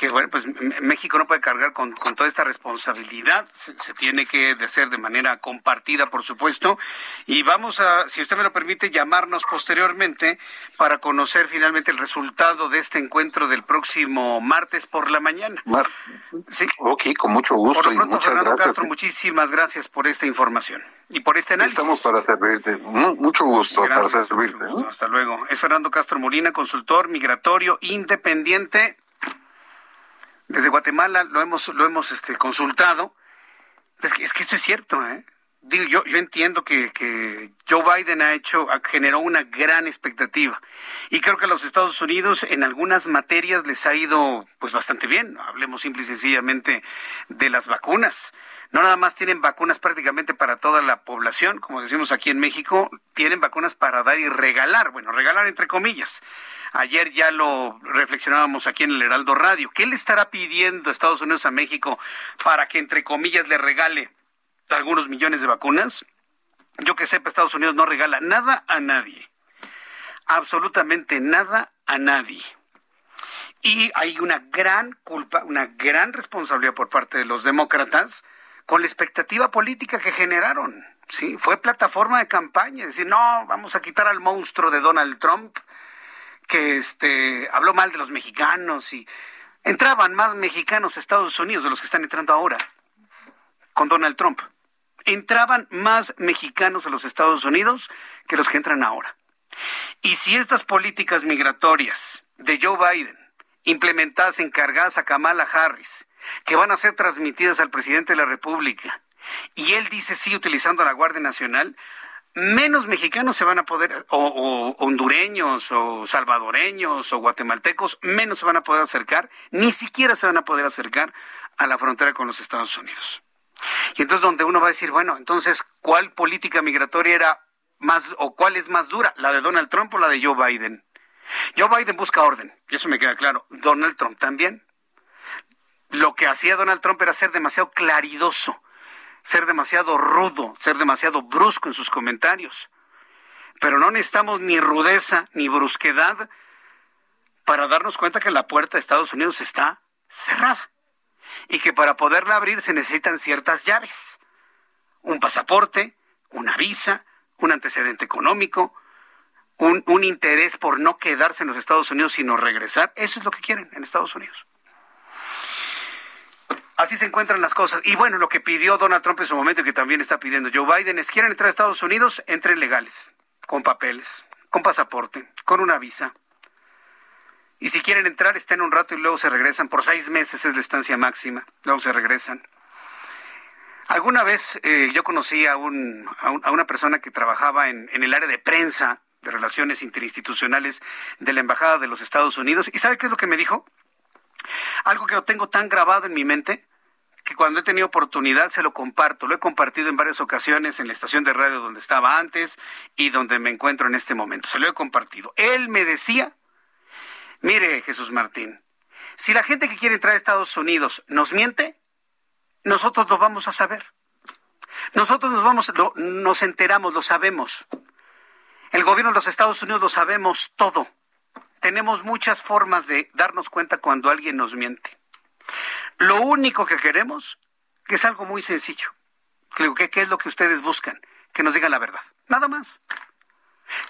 que bueno, pues México no puede cargar con, toda esta responsabilidad, se, tiene que hacer de manera compartida, por supuesto, y vamos a, si usted me lo permite, llamarnos posteriormente para conocer finalmente el resultado de este encuentro del próximo martes por la mañana. sí. Ok, con mucho gusto. Por lo pronto, Fernando Castro, muchísimas gracias por esta información y por este análisis. Estamos para servirte. Mucho gusto para servirte. ¿eh? Hasta luego. Es Fernando Castro Molina, consultor migratorio independiente desde Guatemala lo hemos, lo hemos este, consultado. Es que, es que esto es cierto, ¿eh? Digo, yo, yo entiendo que, Joe Biden ha hecho, generó una gran expectativa. Y creo que a los Estados Unidos en algunas materias les ha ido pues bastante bien. Hablemos simple y sencillamente de las vacunas. No nada más tienen vacunas prácticamente para toda la población, como decimos aquí en México, tienen vacunas para dar y regalar. Bueno, regalar entre comillas. Ayer ya lo reflexionábamos aquí en el Heraldo Radio. ¿Qué le estará pidiendo Estados Unidos a México para que, entre comillas, le regale algunos millones de vacunas? Yo que sepa, Estados Unidos no regala nada a nadie. Absolutamente nada a nadie. Y hay una gran culpa, una gran responsabilidad por parte de los demócratas con la expectativa política que generaron. Sí, fue plataforma de campaña, decir, no, vamos a quitar al monstruo de Donald Trump, que este, habló mal de los mexicanos y entraban más mexicanos a Estados Unidos de los que están entrando ahora con Donald Trump. Entraban más mexicanos a los Estados Unidos que los que entran ahora. Y si estas políticas migratorias de Joe Biden, implementadas, encargadas a Kamala Harris, que van a ser transmitidas al presidente de la República, y él dice sí utilizando a la Guardia Nacional, menos mexicanos se van a poder, o, hondureños, o salvadoreños, o guatemaltecos, menos se van a poder acercar, ni siquiera se van a poder acercar a la frontera con los Estados Unidos. Y entonces donde uno va a decir, bueno, entonces, ¿cuál política migratoria era más, o cuál es más dura, la de Donald Trump o la de Joe Biden? Joe Biden busca orden, y eso me queda claro. Donald Trump también. Lo que hacía Donald Trump era ser demasiado claridoso ser demasiado rudo, ser demasiado brusco en sus comentarios. Pero no necesitamos ni rudeza ni brusquedad para darnos cuenta que la puerta de Estados Unidos está cerrada y que para poderla abrir se necesitan ciertas llaves. Un pasaporte, una visa, un antecedente económico, un, un, interés por no quedarse en los Estados Unidos sino regresar. Eso es lo que quieren en Estados Unidos. Así se encuentran las cosas. Y bueno, lo que pidió Donald Trump en su momento y que también está pidiendo Joe Biden es quieren entrar a Estados Unidos, entren legales, con papeles, con pasaporte, con una visa. Y si quieren entrar, estén un rato y luego se regresan. Por seis meses es la estancia máxima. Luego se regresan. Alguna vez eh, yo conocí a, un, a, una persona que trabajaba en, en el área de prensa de relaciones interinstitucionales de la Embajada de los Estados Unidos. ¿Y sabe qué es lo que me dijo? Algo que lo tengo tan grabado en mi mente cuando he tenido oportunidad se lo comparto. Lo he compartido en varias ocasiones en la estación de radio donde estaba antes y donde me encuentro en este momento. Se lo he compartido. Él me decía, mire Jesús Martín, si la gente que quiere entrar a Estados Unidos nos miente, nosotros lo vamos a saber. Nosotros nos vamos, nos enteramos, lo sabemos. El gobierno de los Estados Unidos lo sabemos todo. Tenemos muchas formas de darnos cuenta cuando alguien nos miente. Lo único que queremos que es algo muy sencillo. ¿Qué, ¿Qué es lo que ustedes buscan? Que nos digan la verdad. Nada más.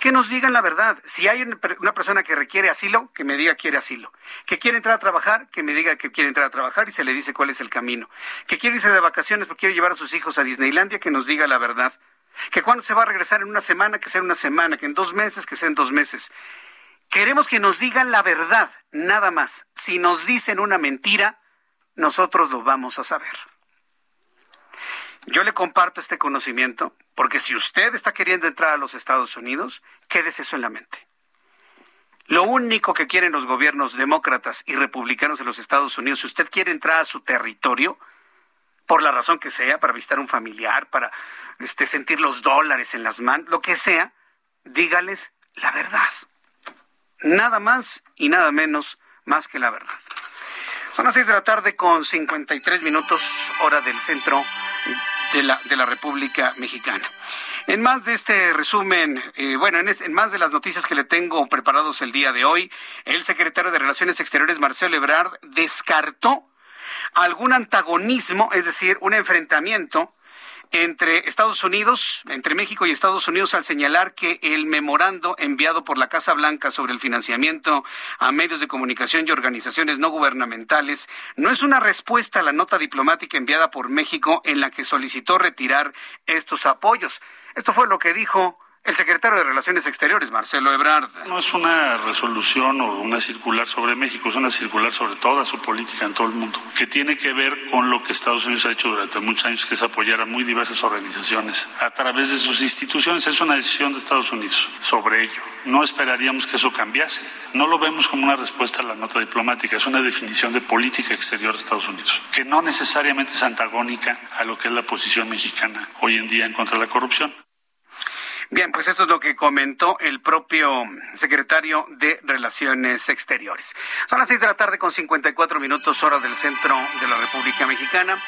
Que nos digan la verdad. Si hay una persona que requiere asilo, que me diga quiere asilo. Que quiere entrar a trabajar, que me diga que quiere entrar a trabajar y se le dice cuál es el camino. Que quiere irse de vacaciones porque quiere llevar a sus hijos a Disneylandia, que nos diga la verdad. Que cuando se va a regresar en una semana, que sea una semana. Que en dos meses, que sea en dos meses. Queremos que nos digan la verdad, nada más. Si nos dicen una mentira, nosotros lo vamos a saber. Yo le comparto este conocimiento porque si usted está queriendo entrar a los Estados Unidos, quédese eso en la mente. Lo único que quieren los gobiernos demócratas y republicanos de los Estados Unidos, si usted quiere entrar a su territorio, por la razón que sea, para visitar un familiar, para este, sentir los dólares en las manos, lo que sea, dígales la verdad. Nada más y nada menos más que la verdad. Son las seis de la tarde con 53 minutos hora del centro de la, de la República Mexicana. En más de este resumen, eh, bueno, en, en, más de las noticias que le tengo preparados el día de hoy, el secretario de Relaciones Exteriores, Marcelo Ebrard, descartó algún antagonismo, es decir, un enfrentamiento entre Estados Unidos, entre México y Estados Unidos, al señalar que el memorando enviado por la Casa Blanca sobre el financiamiento a medios de comunicación y organizaciones no gubernamentales no es una respuesta a la nota diplomática enviada por México en la que solicitó retirar estos apoyos. Esto fue lo que dijo el secretario de Relaciones Exteriores, Marcelo Ebrard. No es una resolución o una circular sobre México, es una circular sobre toda su política en todo el mundo, que tiene que ver con lo que Estados Unidos ha hecho durante muchos años, que es apoyar a muy diversas organizaciones a través de sus instituciones. Es una decisión de Estados Unidos sobre ello. No esperaríamos que eso cambiase. No lo vemos como una respuesta a la nota diplomática, es una definición de política exterior de Estados Unidos, que no necesariamente es antagónica a lo que es la posición mexicana hoy en día en contra de la corrupción. Bien, pues esto es lo que comentó el propio secretario de Relaciones Exteriores. Son las seis de la tarde con 54 minutos hora del centro de la República Mexicana.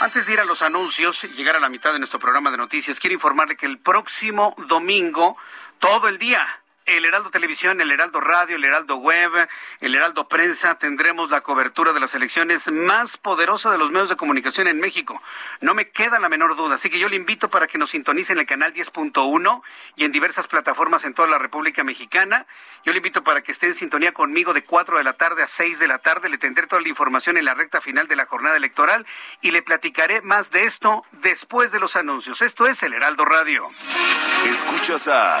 Antes de ir a los anuncios y llegar a la mitad de nuestro programa de noticias, quiero informarle que el próximo domingo, todo el día, el Heraldo Televisión, el Heraldo Radio, el Heraldo Web, el Heraldo Prensa, tendremos la cobertura de las elecciones más poderosa de los medios de comunicación en México. No me queda la menor duda. Así que yo le invito para que nos sintonice en el canal 10.1 y en diversas plataformas en toda la República Mexicana. Yo le invito para que esté en sintonía conmigo de 4 de la tarde a 6 de la tarde. Le tendré toda la información en la recta final de la jornada electoral y le platicaré más de esto después de los anuncios. Esto es el Heraldo Radio. Escuchas a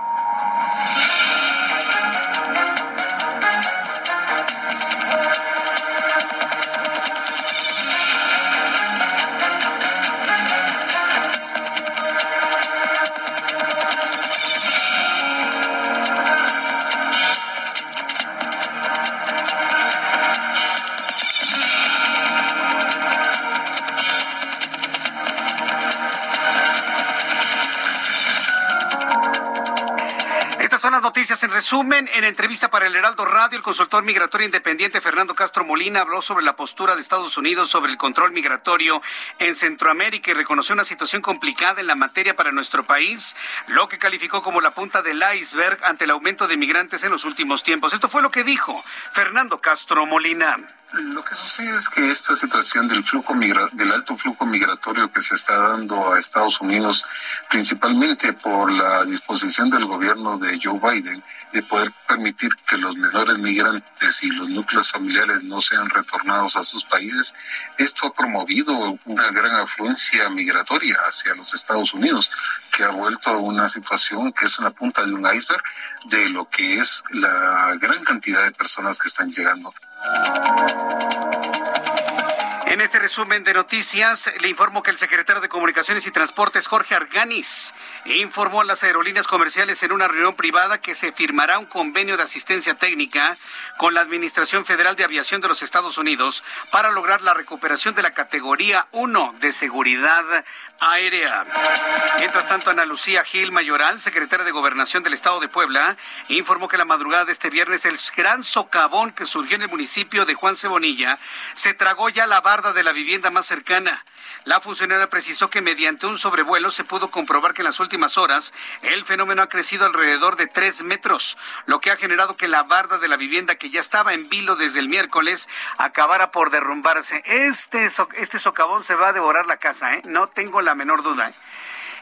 Resumen. En entrevista para el Heraldo Radio, el consultor migratorio independiente Fernando Castro Molina habló sobre la postura de Estados Unidos sobre el control migratorio en Centroamérica y reconoció una situación complicada en la materia para nuestro país, lo que calificó como la punta del iceberg ante el aumento de migrantes en los últimos tiempos. Esto fue lo que dijo Fernando Castro Molina. Lo que sucede es que esta situación del flujo del alto flujo migratorio que se está dando a Estados Unidos, principalmente por la disposición del gobierno de Joe Biden de poder permitir que los menores migrantes y los núcleos familiares no sean retornados a sus países, esto ha promovido una gran afluencia migratoria hacia los Estados Unidos, que ha vuelto a una situación que es una punta de un iceberg de lo que es la gran cantidad de personas que están llegando. En este resumen de noticias, le informo que el secretario de Comunicaciones y Transportes, Jorge Arganis, informó a las aerolíneas comerciales en una reunión privada que se firmará un convenio de asistencia técnica con la Administración Federal de Aviación de los Estados Unidos para lograr la recuperación de la categoría 1 de seguridad aérea. Mientras tanto, Ana Lucía Gil Mayoral, secretaria de Gobernación del Estado de Puebla, informó que la madrugada de este viernes el gran socavón que surgió en el municipio de Juan Cebonilla se tragó ya la de la vivienda más cercana. La funcionaria precisó que mediante un sobrevuelo se pudo comprobar que en las últimas horas el fenómeno ha crecido alrededor de tres metros, lo que ha generado que la barda de la vivienda que ya estaba en vilo desde el miércoles acabara por derrumbarse. Este, este socavón se va a devorar la casa, ¿eh? No tengo la menor duda. ¿eh?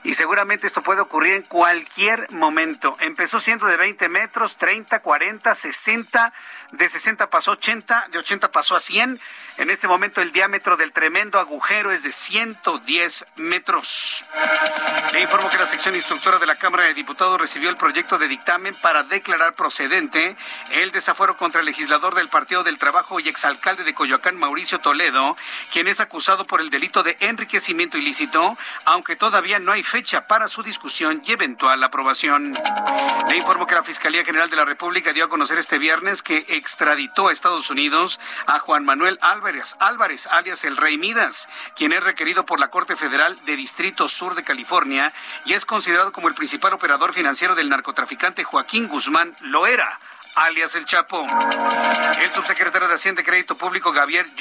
y seguramente esto puede ocurrir en cualquier momento. Empezó siendo de 20 metros, 30, 40, 60, de 60 pasó 80, de 80 pasó a 100. En este momento el diámetro del tremendo agujero es de 110 metros. Le informo que la sección instructora de la Cámara de Diputados recibió el proyecto de dictamen para declarar procedente el desafuero contra el legislador del Partido del Trabajo y exalcalde de Coyoacán, Mauricio Toledo, quien es acusado por el delito de enriquecimiento ilícito, aunque todavía no hay fecha para su discusión y eventual aprobación. Le informo que la Fiscalía General de la República dio a conocer este viernes que extraditó a Estados Unidos a Juan Manuel Álvarez, Álvarez, alias el Rey Midas, quien es requerido por la Corte Federal de Distrito Sur de California y es considerado como el principal operador financiero del narcotraficante Joaquín Guzmán Loera alias El Chapo. El subsecretario de Hacienda y Crédito Público, Gabriel,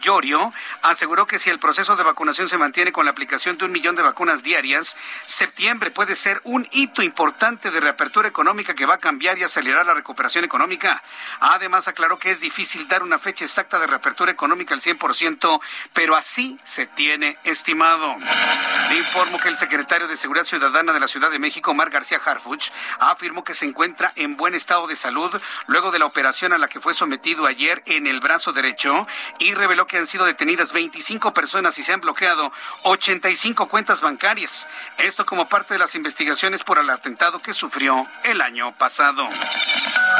Llorio, aseguró que si el proceso de vacunación se mantiene con la aplicación de un millón de vacunas diarias, septiembre puede ser un hito importante de reapertura económica que va a cambiar y acelerar la recuperación económica. Además, aclaró que es difícil dar una fecha exacta de reapertura económica al 100%, pero así se tiene estimado. Le informo que el secretario de Seguridad Ciudadana de la Ciudad de México, Mar García Harfuch, afirmó que se encuentra en buen estado de salud luego de la operación a la que fue sometido ayer en el brazo derecho y reveló que han sido detenidas 25 personas y se han bloqueado 85 cuentas bancarias. Esto como parte de las investigaciones por el atentado que sufrió el año pasado.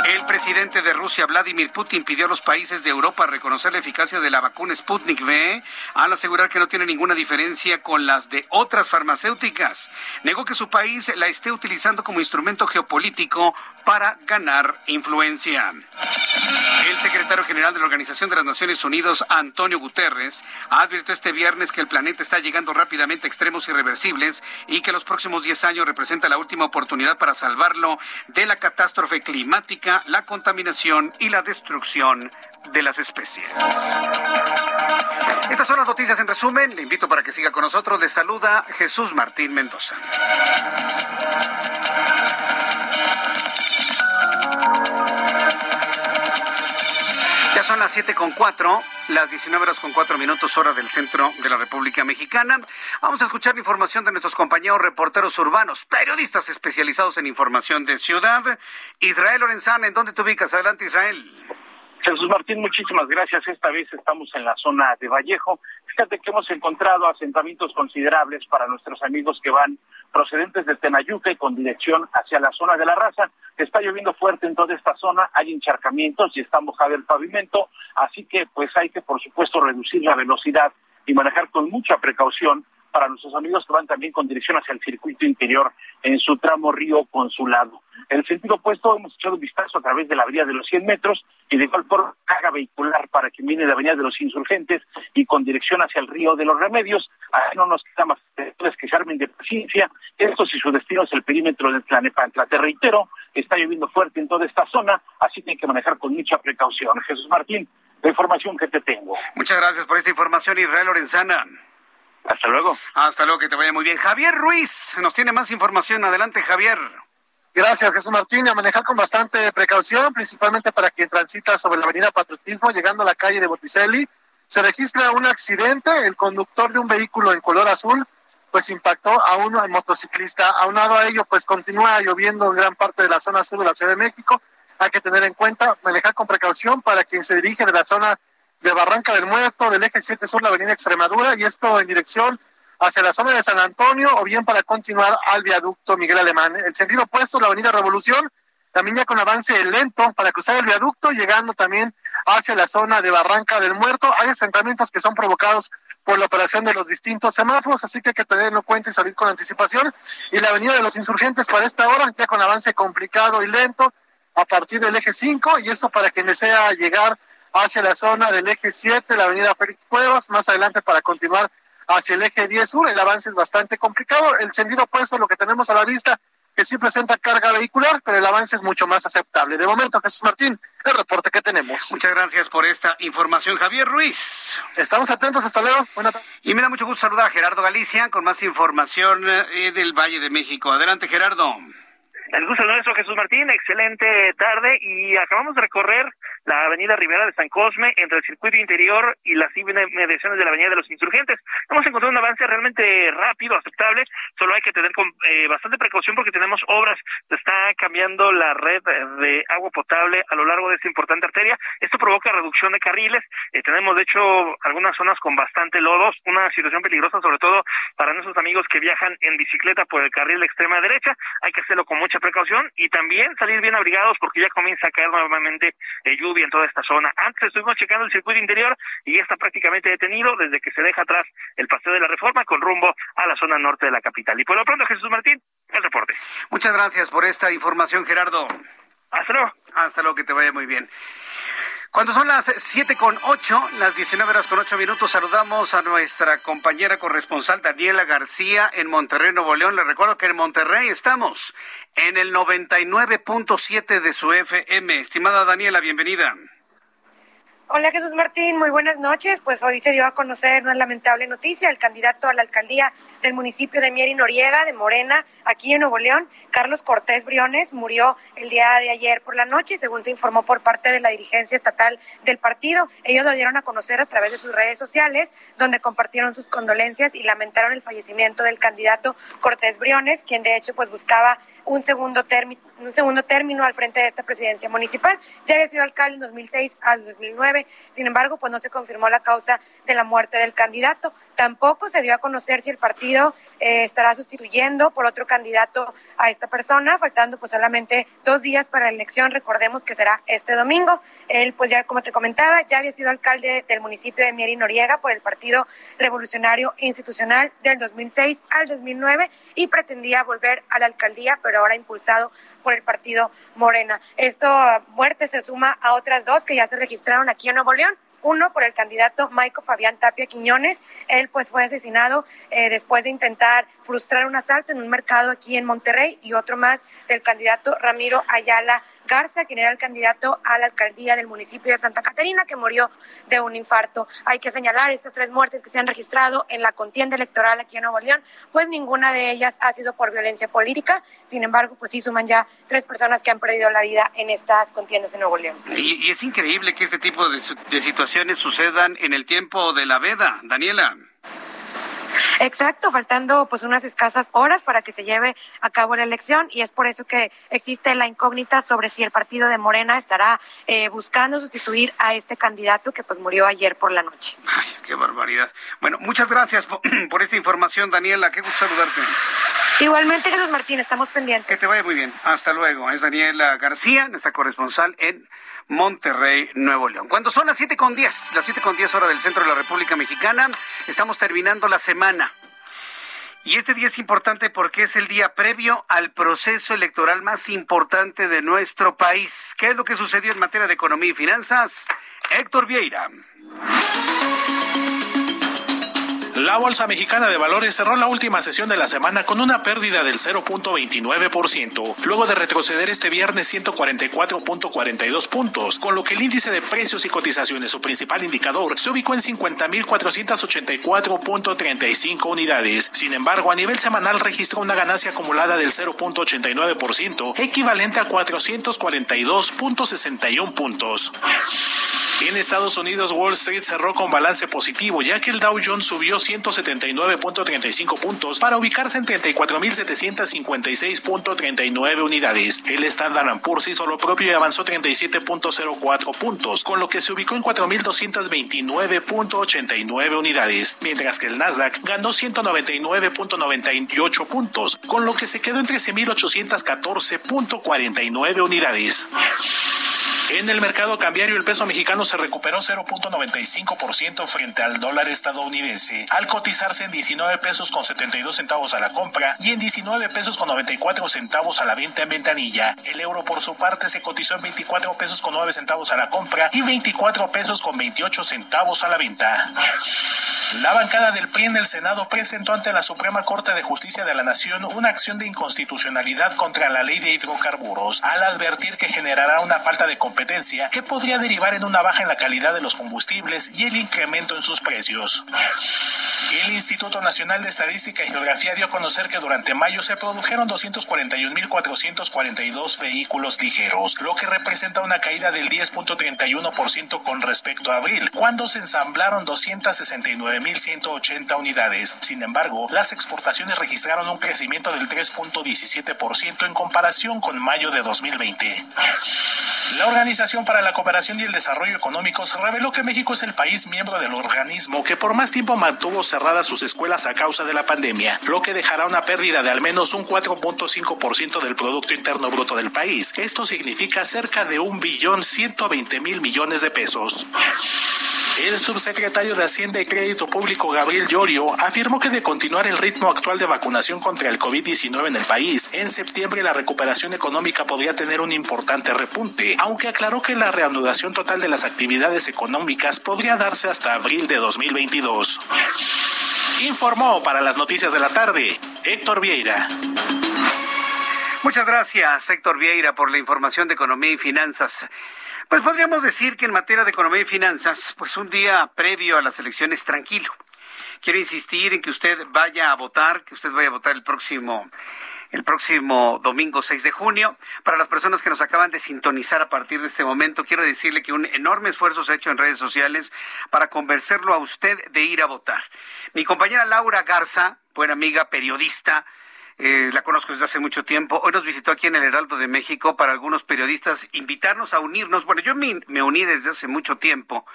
El presidente de Rusia, Vladimir Putin, pidió a los países de Europa reconocer la eficacia de la vacuna Sputnik V al asegurar que no tiene ninguna diferencia con las de otras farmacéuticas. Negó que su país la esté utilizando como instrumento geopolítico para ganar influencia. El secretario general de la Organización de las Naciones Unidas, Antonio Guterres, advirtió este viernes que el planeta está llegando rápidamente a extremos irreversibles y que los próximos 10 años representa la última oportunidad para salvarlo de la catástrofe climática, la contaminación y la destrucción de las especies. Estas son las noticias en resumen. Le invito para que siga con nosotros. Le saluda Jesús Martín Mendoza. Son las siete con cuatro, las 19 horas con cuatro minutos hora del centro de la República Mexicana. Vamos a escuchar la información de nuestros compañeros reporteros urbanos, periodistas especializados en información de ciudad. Israel Lorenzana, ¿en dónde te ubicas? Adelante, Israel. Jesús Martín, muchísimas gracias. Esta vez estamos en la zona de Vallejo. Fíjate que hemos encontrado asentamientos considerables para nuestros amigos que van procedentes de Tenayuca y con dirección hacia la zona de la raza. Está lloviendo fuerte en toda esta zona, hay encharcamientos y está mojado el pavimento, así que pues hay que por supuesto reducir la velocidad y manejar con mucha precaución para nuestros amigos que van también con dirección hacia el circuito interior en su tramo río consulado. En el sentido opuesto hemos echado un vistazo a través de la avenida de los 100 metros y de igual forma carga vehicular para que viene de la avenida de los insurgentes y con dirección hacia el río de los remedios. Ahí no nos queda más que se armen de paciencia. Esto si su destino es el perímetro de Tlanepantla. Te reitero, está lloviendo fuerte en toda esta zona, así que que manejar con mucha precaución. Jesús Martín, la información que te tengo. Muchas gracias por esta información, Israel Lorenzana. Hasta luego. Hasta luego, que te vaya muy bien. Javier Ruiz nos tiene más información. Adelante, Javier. Gracias, Jesús Martín. A manejar con bastante precaución, principalmente para quien transita sobre la avenida Patriotismo, llegando a la calle de Botticelli. Se registra un accidente. El conductor de un vehículo en color azul, pues impactó a un motociclista. Aunado a ello, pues continúa lloviendo en gran parte de la zona sur de la Ciudad de México. Hay que tener en cuenta, manejar con precaución para quien se dirige de la zona de Barranca del Muerto, del eje 7 sur, la avenida Extremadura, y esto en dirección hacia la zona de San Antonio o bien para continuar al viaducto Miguel Alemán. El sentido opuesto, la avenida Revolución, también ya con avance lento para cruzar el viaducto, llegando también hacia la zona de Barranca del Muerto. Hay asentamientos que son provocados por la operación de los distintos semáforos, así que hay que tenerlo en cuenta y salir con anticipación. Y la avenida de los insurgentes para esta hora, ya con avance complicado y lento, a partir del eje 5, y esto para quien desea llegar hacia la zona del eje 7, la avenida Félix Cuevas, más adelante para continuar hacia el eje 10 sur. El avance es bastante complicado. El sentido opuesto, lo que tenemos a la vista, que sí presenta carga vehicular, pero el avance es mucho más aceptable. De momento, Jesús Martín, el reporte que tenemos. Muchas gracias por esta información, Javier Ruiz. Estamos atentos, hasta luego. Buenas tardes. Y me da mucho gusto saludar a Gerardo Galicia con más información eh, del Valle de México. Adelante, Gerardo. El gusto nuestro, Jesús Martín. Excelente tarde y acabamos de recorrer la avenida Rivera de San Cosme, entre el circuito interior y las inmediaciones de la avenida de los insurgentes. Hemos encontrado un avance realmente rápido, aceptable, solo hay que tener con, eh, bastante precaución porque tenemos obras, se está cambiando la red de agua potable a lo largo de esta importante arteria, esto provoca reducción de carriles, eh, tenemos de hecho algunas zonas con bastante lodos, una situación peligrosa sobre todo para nuestros amigos que viajan en bicicleta por el carril de extrema derecha, hay que hacerlo con mucha precaución y también salir bien abrigados porque ya comienza a caer nuevamente eh, lluvia en toda esta zona. Antes estuvimos checando el circuito interior y ya está prácticamente detenido desde que se deja atrás el paseo de la reforma con rumbo a la zona norte de la capital. Y por lo pronto, Jesús Martín, el reporte. Muchas gracias por esta información, Gerardo. Hasta luego. Hasta luego, que te vaya muy bien. Cuando son las siete con ocho, las 19 horas con ocho minutos, saludamos a nuestra compañera corresponsal Daniela García en Monterrey, Nuevo León. Le recuerdo que en Monterrey estamos en el 99.7 de su FM. Estimada Daniela, bienvenida. Hola Jesús Martín, muy buenas noches. Pues hoy se dio a conocer una lamentable noticia. El candidato a la alcaldía del municipio de Mieri Noriega, de Morena, aquí en Nuevo León, Carlos Cortés Briones, murió el día de ayer por la noche, según se informó por parte de la dirigencia estatal del partido. Ellos lo dieron a conocer a través de sus redes sociales, donde compartieron sus condolencias y lamentaron el fallecimiento del candidato Cortés Briones, quien de hecho pues buscaba un segundo, término, un segundo término al frente de esta presidencia municipal. Ya había sido alcalde en 2006 al 2009, sin embargo, pues no se confirmó la causa de la muerte del candidato. Tampoco se dio a conocer si el partido eh, estará sustituyendo por otro candidato a esta persona, faltando pues solamente dos días para la elección. Recordemos que será este domingo. Él, pues ya como te comentaba, ya había sido alcalde del municipio de Mieri Noriega por el Partido Revolucionario Institucional del 2006 al 2009 y pretendía volver a la alcaldía, pero ahora impulsado por el partido Morena. Esto muerte se suma a otras dos que ya se registraron aquí en Nuevo León uno por el candidato Maico Fabián Tapia Quiñones. Él pues fue asesinado eh, después de intentar frustrar un asalto en un mercado aquí en Monterrey y otro más del candidato Ramiro Ayala Garza, quien era el candidato a la alcaldía del municipio de Santa Catarina, que murió de un infarto. Hay que señalar estas tres muertes que se han registrado en la contienda electoral aquí en Nuevo León, pues ninguna de ellas ha sido por violencia política. Sin embargo, pues sí suman ya tres personas que han perdido la vida en estas contiendas en Nuevo León. Y, es increíble que este tipo de, de situaciones sucedan en el tiempo de la veda, Daniela. Exacto, faltando pues unas escasas horas para que se lleve a cabo la elección y es por eso que existe la incógnita sobre si el partido de Morena estará eh, buscando sustituir a este candidato que pues murió ayer por la noche. Ay, qué barbaridad. Bueno, muchas gracias por, <clears throat> por esta información, Daniela. Qué gusto saludarte. Igualmente, Jesús Martín, estamos pendientes. Que te vaya muy bien. Hasta luego. Es Daniela García, nuestra corresponsal en Monterrey, Nuevo León. Cuando son las siete con diez, las siete con diez hora del centro de la República Mexicana, estamos terminando la semana. Y este día es importante porque es el día previo al proceso electoral más importante de nuestro país. ¿Qué es lo que sucedió en materia de economía y finanzas? Héctor Vieira. La Bolsa Mexicana de Valores cerró la última sesión de la semana con una pérdida del 0.29%, luego de retroceder este viernes 144.42 puntos, con lo que el índice de precios y cotizaciones, su principal indicador, se ubicó en 50.484.35 unidades. Sin embargo, a nivel semanal registró una ganancia acumulada del 0.89%, equivalente a 442.61 puntos. En Estados Unidos, Wall Street cerró con balance positivo, ya que el Dow Jones subió 179.35 puntos para ubicarse en 34.756.39 unidades. El Standard Poor's hizo lo propio y avanzó 37.04 puntos, con lo que se ubicó en 4.229.89 unidades, mientras que el Nasdaq ganó 199.98 puntos, con lo que se quedó en 13.814.49 unidades. En el mercado cambiario el peso mexicano se recuperó 0.95% frente al dólar estadounidense, al cotizarse en 19 pesos con 72 centavos a la compra y en 19 pesos con 94 centavos a la venta en ventanilla. El euro por su parte se cotizó en 24 pesos con 9 centavos a la compra y 24 pesos con 28 centavos a la venta. La bancada del PRI en el Senado presentó ante la Suprema Corte de Justicia de la Nación una acción de inconstitucionalidad contra la ley de hidrocarburos, al advertir que generará una falta de competencia que podría derivar en una baja en la calidad de los combustibles y el incremento en sus precios. El Instituto Nacional de Estadística y Geografía dio a conocer que durante mayo se produjeron 241.442 vehículos ligeros, lo que representa una caída del 10.31% con respecto a abril, cuando se ensamblaron 269.180 unidades. Sin embargo, las exportaciones registraron un crecimiento del 3.17% en comparación con mayo de 2020. La Organización para la Cooperación y el Desarrollo Económicos reveló que México es el país miembro del organismo que por más tiempo mantuvo cerradas sus escuelas a causa de la pandemia, lo que dejará una pérdida de al menos un 4.5% del Producto Interno Bruto del país. Esto significa cerca de un billón 120 mil millones de pesos. El subsecretario de Hacienda y Crédito Público, Gabriel Llorio, afirmó que de continuar el ritmo actual de vacunación contra el COVID-19 en el país, en septiembre la recuperación económica podría tener un importante repunte, aunque aclaró que la reanudación total de las actividades económicas podría darse hasta abril de 2022. Informó para las noticias de la tarde Héctor Vieira. Muchas gracias, Héctor Vieira, por la información de economía y finanzas. Pues podríamos decir que en materia de economía y finanzas, pues un día previo a las elecciones tranquilo. Quiero insistir en que usted vaya a votar, que usted vaya a votar el próximo el próximo domingo 6 de junio. Para las personas que nos acaban de sintonizar a partir de este momento, quiero decirle que un enorme esfuerzo se ha hecho en redes sociales para convencerlo a usted de ir a votar. Mi compañera Laura Garza, buena amiga periodista, eh, la conozco desde hace mucho tiempo. Hoy nos visitó aquí en el Heraldo de México para algunos periodistas invitarnos a unirnos. Bueno, yo me, me uní desde hace mucho tiempo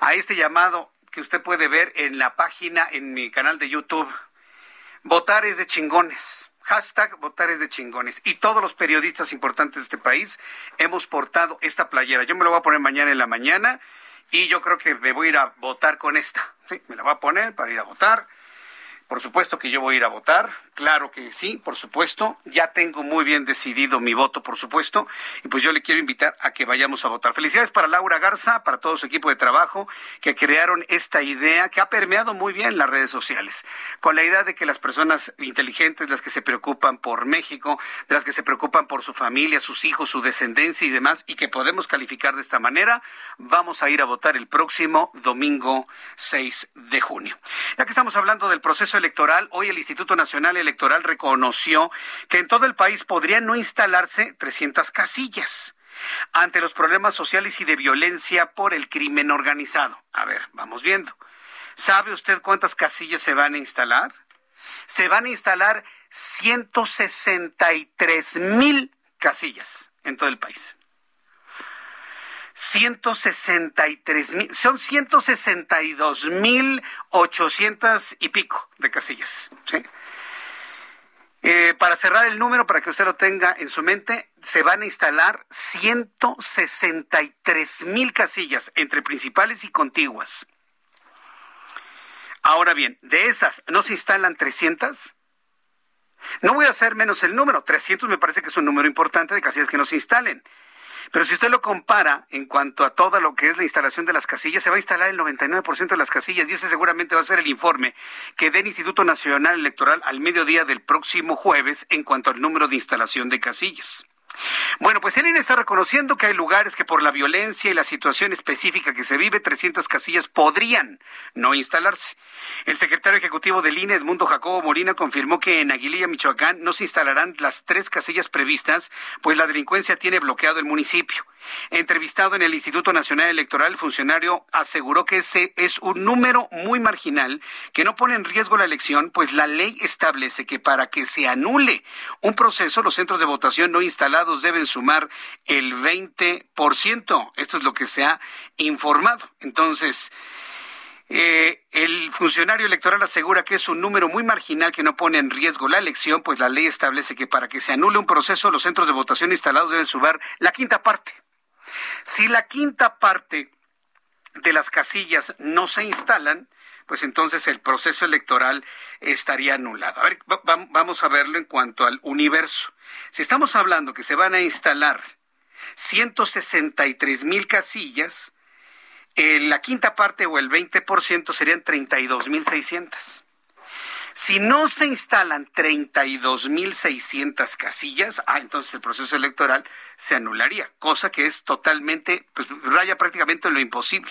a este llamado que usted puede ver en la página, en mi canal de YouTube. Votar es de chingones. Hashtag votar es de chingones. Y todos los periodistas importantes de este país hemos portado esta playera. Yo me lo voy a poner mañana en la mañana y yo creo que me voy a ir a votar con esta. Sí, me la voy a poner para ir a votar por supuesto que yo voy a ir a votar, claro que sí, por supuesto. Ya tengo muy bien decidido mi voto, por supuesto. Y pues yo le quiero invitar a que vayamos a votar. Felicidades para Laura Garza, para todo su equipo de trabajo que crearon esta idea que ha permeado muy bien las redes sociales. Con la idea de que las personas inteligentes, las que se preocupan por México, de las que se preocupan por su familia, sus hijos, su descendencia y demás, y que podemos calificar de esta manera, vamos a ir a votar el próximo domingo 6 de junio. Ya que estamos hablando del proceso electoral, hoy el Instituto Nacional Electoral reconoció que en todo el país podrían no instalarse 300 casillas ante los problemas sociales y de violencia por el crimen organizado. A ver, vamos viendo. ¿Sabe usted cuántas casillas se van a instalar? Se van a instalar 163 mil casillas en todo el país. 163 mil, son 162 mil 800 y pico de casillas. ¿sí? Eh, para cerrar el número, para que usted lo tenga en su mente, se van a instalar 163 mil casillas entre principales y contiguas. Ahora bien, de esas, ¿no se instalan 300? No voy a hacer menos el número. 300 me parece que es un número importante de casillas que no se instalen. Pero si usted lo compara en cuanto a todo lo que es la instalación de las casillas, se va a instalar el 99% de las casillas y ese seguramente va a ser el informe que dé el Instituto Nacional Electoral al mediodía del próximo jueves en cuanto al número de instalación de casillas. Bueno, pues el INE está reconociendo que hay lugares que por la violencia y la situación específica que se vive, 300 casillas podrían no instalarse. El secretario ejecutivo del INE, Edmundo Jacobo Molina, confirmó que en Aguililla, Michoacán, no se instalarán las tres casillas previstas, pues la delincuencia tiene bloqueado el municipio. Entrevistado en el Instituto Nacional Electoral, el funcionario aseguró que ese es un número muy marginal que no pone en riesgo la elección, pues la ley establece que para que se anule un proceso, los centros de votación no instalados deben sumar el 20%. Esto es lo que se ha informado. Entonces, eh, el funcionario electoral asegura que es un número muy marginal que no pone en riesgo la elección, pues la ley establece que para que se anule un proceso, los centros de votación instalados deben sumar la quinta parte. Si la quinta parte de las casillas no se instalan, pues entonces el proceso electoral estaría anulado. A ver, vamos a verlo en cuanto al universo. Si estamos hablando que se van a instalar 163 mil casillas, eh, la quinta parte o el 20% serían 32 mil 600. Si no se instalan 32.600 casillas, ah, entonces el proceso electoral se anularía, cosa que es totalmente, pues raya prácticamente en lo imposible.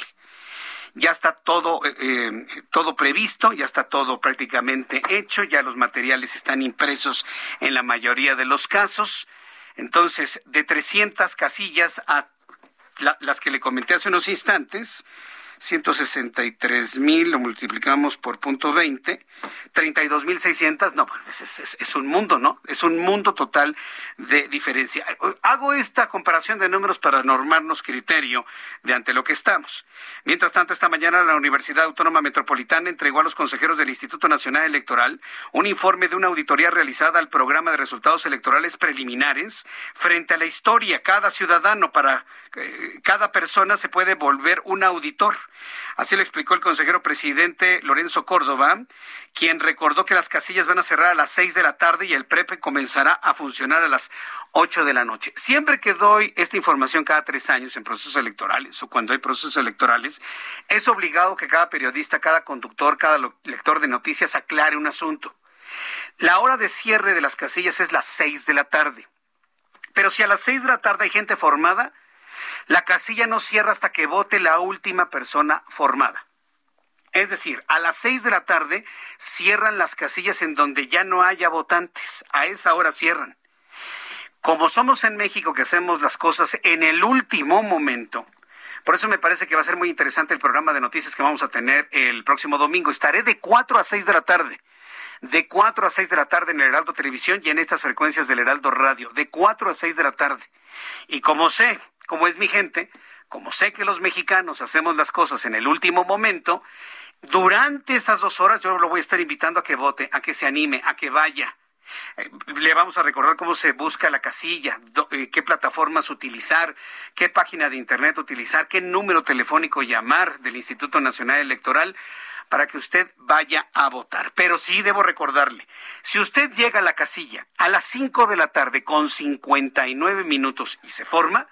ya está todo, eh, eh, todo previsto, ya está todo prácticamente hecho, ya los materiales están impresos en la mayoría de los casos. Entonces, de 300 casillas a las que le comenté hace unos instantes, 163 mil, lo multiplicamos por punto 20, 32 mil 600, no, es, es, un mundo, ¿no? Es un mundo total de diferencia. Hago esta comparación de números para normarnos criterio de ante lo que estamos. Mientras tanto, esta mañana la Universidad Autónoma Metropolitana entregó a los consejeros del Instituto Nacional Electoral un informe de una auditoría realizada al programa de resultados electorales preliminares frente a la historia. Cada ciudadano para cada persona se puede volver un auditor. Así lo explicó el consejero presidente Lorenzo Córdoba, quien recordó que las casillas van a cerrar a las seis de la tarde y el PREPE comenzará a funcionar a las ocho de la noche. Siempre que doy esta información cada tres años en procesos electorales o cuando hay procesos electorales, es obligado que cada periodista, cada conductor, cada lector de noticias aclare un asunto. La hora de cierre de las casillas es las seis de la tarde. Pero si a las seis de la tarde hay gente formada, la casilla no cierra hasta que vote la última persona formada. Es decir, a las seis de la tarde cierran las casillas en donde ya no haya votantes. A esa hora cierran. Como somos en México que hacemos las cosas en el último momento, por eso me parece que va a ser muy interesante el programa de noticias que vamos a tener el próximo domingo. Estaré de 4 a 6 de la tarde. De 4 a 6 de la tarde en el Heraldo Televisión y en estas frecuencias del Heraldo Radio. De 4 a 6 de la tarde. Y como sé como es mi gente, como sé que los mexicanos hacemos las cosas en el último momento, durante esas dos horas yo lo voy a estar invitando a que vote, a que se anime, a que vaya. Eh, le vamos a recordar cómo se busca la casilla, eh, qué plataformas utilizar, qué página de internet utilizar, qué número telefónico llamar del Instituto Nacional Electoral para que usted vaya a votar. Pero sí debo recordarle, si usted llega a la casilla a las 5 de la tarde con 59 minutos y se forma,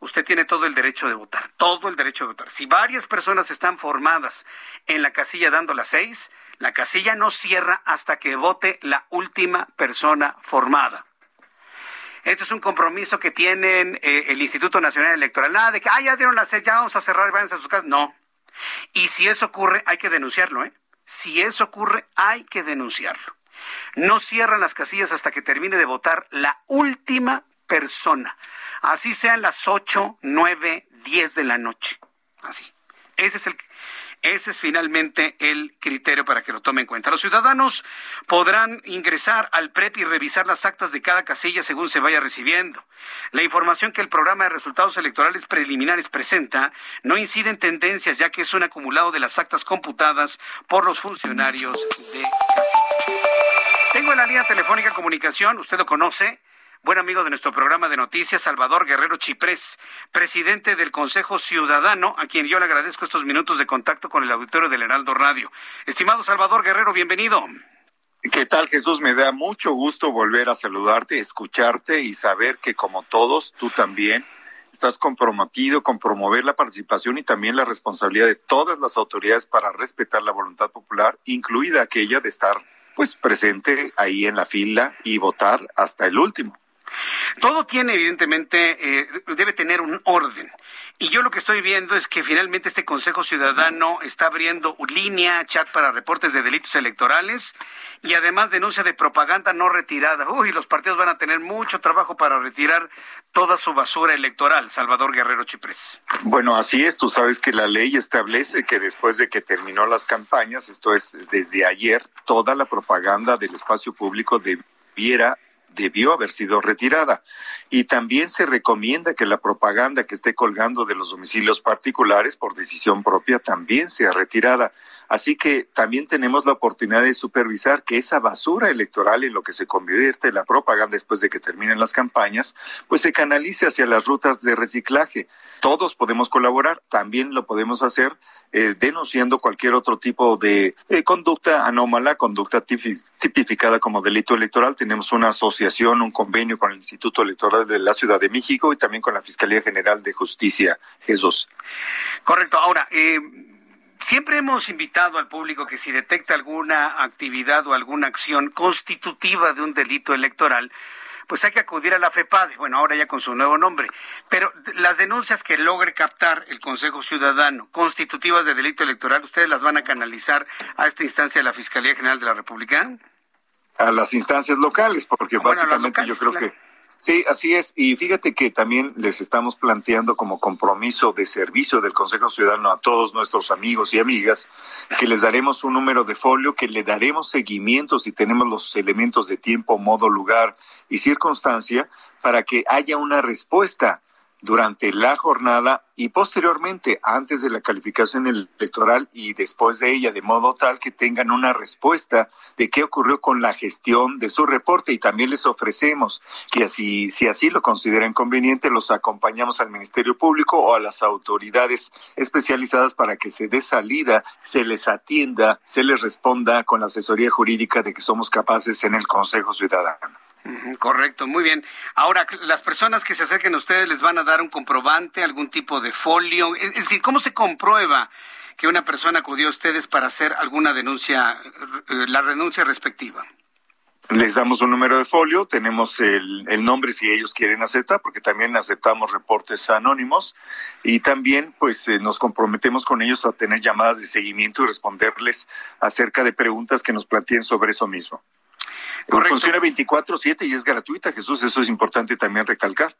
usted tiene todo el derecho de votar, todo el derecho de votar. Si varias personas están formadas en la casilla dando las seis, la casilla no cierra hasta que vote la última persona formada. Este es un compromiso que tienen eh, el Instituto Nacional Electoral. Nada de que, ah, ya dieron las seis, ya vamos a cerrar, váyanse a sus casas. No. Y si eso ocurre, hay que denunciarlo, ¿eh? Si eso ocurre, hay que denunciarlo. No cierran las casillas hasta que termine de votar la última persona. Así sean las 8, 9, 10 de la noche. Así. Ese es el ese es finalmente el criterio para que lo tome en cuenta. Los ciudadanos podrán ingresar al PREP y revisar las actas de cada casilla según se vaya recibiendo. La información que el programa de resultados electorales preliminares presenta no incide en tendencias, ya que es un acumulado de las actas computadas por los funcionarios de casilla. Tengo en la línea telefónica comunicación, usted lo conoce, buen amigo de nuestro programa de noticias, Salvador Guerrero Chiprés, presidente del Consejo Ciudadano, a quien yo le agradezco estos minutos de contacto con el auditorio del Heraldo Radio. Estimado Salvador Guerrero, bienvenido. ¿Qué tal, Jesús? Me da mucho gusto volver a saludarte, escucharte y saber que como todos, tú también estás comprometido con promover la participación y también la responsabilidad de todas las autoridades para respetar la voluntad popular, incluida aquella de estar pues presente ahí en la fila y votar hasta el último. Todo tiene, evidentemente, eh, debe tener un orden. Y yo lo que estoy viendo es que finalmente este Consejo Ciudadano está abriendo línea, chat para reportes de delitos electorales y además denuncia de propaganda no retirada. Uy, los partidos van a tener mucho trabajo para retirar toda su basura electoral. Salvador Guerrero Chiprés. Bueno, así es. Tú sabes que la ley establece que después de que terminó las campañas, esto es desde ayer, toda la propaganda del espacio público debiera debió haber sido retirada. Y también se recomienda que la propaganda que esté colgando de los domicilios particulares por decisión propia también sea retirada. Así que también tenemos la oportunidad de supervisar que esa basura electoral en lo que se convierte la propaganda después de que terminen las campañas, pues se canalice hacia las rutas de reciclaje. Todos podemos colaborar, también lo podemos hacer eh, denunciando cualquier otro tipo de eh, conducta anómala, conducta tipificada como delito electoral. Tenemos una asociación, un convenio con el Instituto Electoral de la Ciudad de México y también con la Fiscalía General de Justicia. Jesús. Correcto. Ahora, eh, siempre hemos invitado al público que si detecta alguna actividad o alguna acción constitutiva de un delito electoral, pues hay que acudir a la FEPADE, bueno, ahora ya con su nuevo nombre. Pero las denuncias que logre captar el Consejo Ciudadano, constitutivas de delito electoral, ¿ustedes las van a canalizar a esta instancia de la Fiscalía General de la República? A las instancias locales, porque básicamente yo creo que Sí, así es. Y fíjate que también les estamos planteando como compromiso de servicio del Consejo Ciudadano a todos nuestros amigos y amigas que les daremos un número de folio, que le daremos seguimiento si tenemos los elementos de tiempo, modo, lugar y circunstancia para que haya una respuesta durante la jornada y posteriormente, antes de la calificación electoral y después de ella, de modo tal que tengan una respuesta de qué ocurrió con la gestión de su reporte y también les ofrecemos que así, si así lo consideran conveniente, los acompañamos al Ministerio Público o a las autoridades especializadas para que se dé salida, se les atienda, se les responda con la asesoría jurídica de que somos capaces en el Consejo Ciudadano. Correcto, muy bien. Ahora, las personas que se acerquen a ustedes les van a dar un comprobante, algún tipo de folio. Es decir, ¿cómo se comprueba que una persona acudió a ustedes para hacer alguna denuncia, eh, la renuncia respectiva? Les damos un número de folio, tenemos el, nombre si ellos quieren aceptar, porque también aceptamos reportes anónimos y también pues eh, nos comprometemos con ellos a tener llamadas de seguimiento y responderles acerca de preguntas que nos planteen sobre eso mismo. Correcto. Funciona 24/7 y es gratuita, Jesús, eso es importante también recalcar.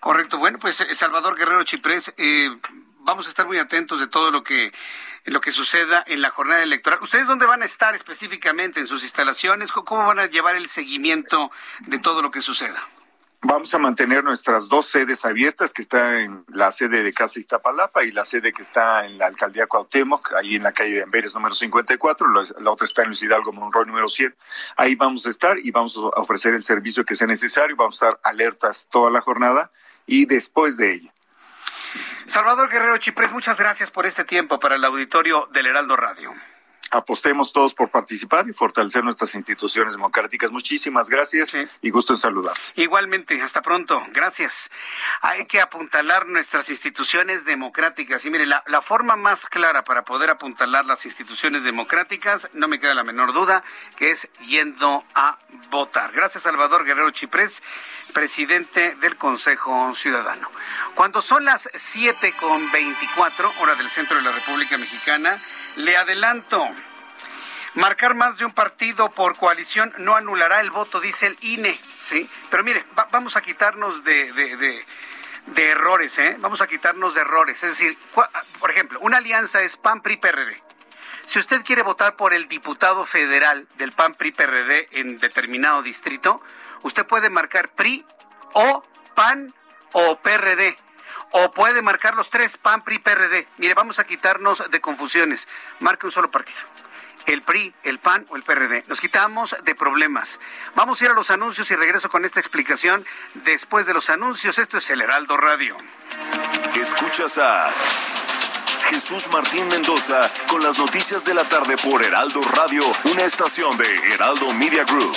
Correcto. Bueno, pues eh, Salvador Guerrero Chiprés, eh, vamos a estar muy atentos de todo lo que lo que suceda en la jornada electoral. ¿Ustedes dónde van a estar específicamente en sus instalaciones? ¿Cómo van a llevar el seguimiento de todo lo que suceda? Vamos a mantener nuestras dos sedes abiertas, que está en la sede de Casa Iztapalapa y la sede que está en la alcaldía Cuauhtémoc, ahí en la calle de Amberes número 54, la otra está en Luis Hidalgo Monroy número 100. Ahí vamos a estar y vamos a ofrecer el servicio que sea necesario, vamos a estar alertas toda la jornada y después de ella. Salvador Guerrero Chiprés, muchas gracias por este tiempo para el auditorio del Heraldo Radio apostemos todos por participar y fortalecer nuestras instituciones democráticas. Muchísimas gracias y gusto en saludar. Igualmente, hasta pronto. Gracias. Hay que apuntalar nuestras instituciones democráticas. Y mire, la, la forma más clara para poder apuntalar las instituciones democráticas, no me queda la menor duda, que es yendo a votar. Gracias, Salvador Guerrero Chiprés, presidente del Consejo Ciudadano. Cuando son las 7 con 24, hora del centro de la República Mexicana, le adelanto. Marcar más de un partido por coalición no anulará el voto, dice el INE, ¿sí? Pero mire, vamos a quitarnos de, de, errores, ¿eh? Vamos a quitarnos de errores. Es decir, por ejemplo, una alianza es PAN-PRI-PRD. Si usted quiere votar por el diputado federal del PAN-PRI-PRD en determinado distrito, usted puede marcar PRI o PAN o PRD o puede marcar los tres, PAN, PRI, PRD. Mire, vamos a quitarnos de confusiones. Marque un solo partido. El PRI, el PAN o el PRD. Nos quitamos de problemas. Vamos a ir a los anuncios y regreso con esta explicación después de los anuncios. Esto es el Heraldo Radio. Escuchas a Jesús Martín Mendoza con las noticias de la tarde por Heraldo Radio, una estación de Heraldo Media Group.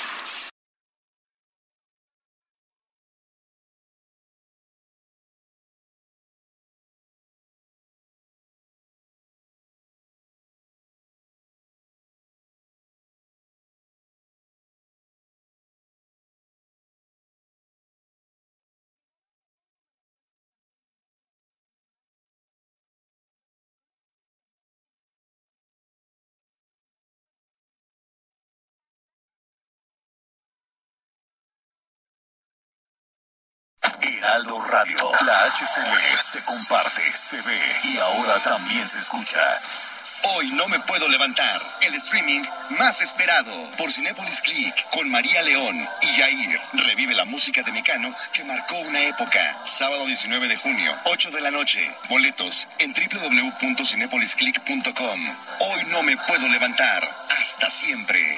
Heraldo Radio. La HCL se comparte, se ve y ahora también se escucha. Hoy no me puedo levantar. El streaming más esperado por Cinepolis Click con María León y Jair. Revive la música de Mecano que marcó una época. Sábado 19 de junio, 8 de la noche. Boletos en www.cinepolisclick.com. Hoy no me puedo levantar. Hasta siempre.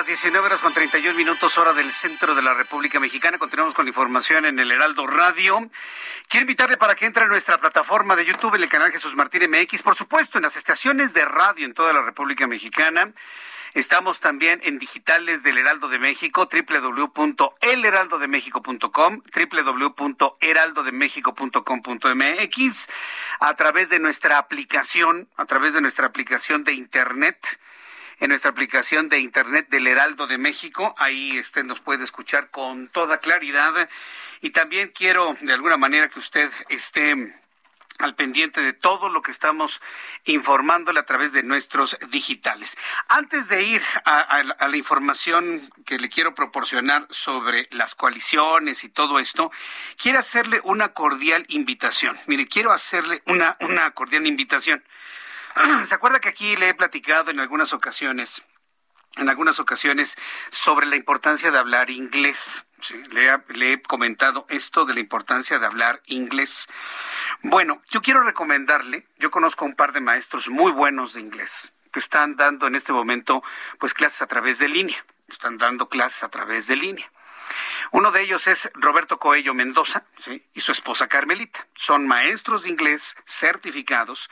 Las 19 horas con 31 minutos hora del centro de la República Mexicana. Continuamos con la información en el Heraldo Radio. Quiero invitarle para que entre a nuestra plataforma de YouTube en el canal Jesús Martín MX, por supuesto, en las estaciones de radio en toda la República Mexicana. Estamos también en digitales del Heraldo de México, www.elheraldodemexico.com, www.heraldodemexico.com.mx, a través de nuestra aplicación, a través de nuestra aplicación de Internet en nuestra aplicación de internet del Heraldo de México. Ahí usted nos puede escuchar con toda claridad. Y también quiero de alguna manera que usted esté al pendiente de todo lo que estamos informándole a través de nuestros digitales. Antes de ir a, la información que le quiero proporcionar sobre las coaliciones y todo esto, quiero hacerle una cordial invitación. Mire, quiero hacerle una, una cordial invitación. <clears throat> ¿Se acuerda que aquí le he platicado en algunas ocasiones, en algunas ocasiones, sobre la importancia de hablar inglés? le, he comentado esto de la importancia de hablar inglés. Bueno, yo quiero recomendarle, yo conozco un par de maestros muy buenos de inglés que están dando en este momento pues clases a través de línea, están dando clases a través de línea. Uno de ellos es Roberto Coello Mendoza y su esposa Carmelita. Son maestros de inglés certificados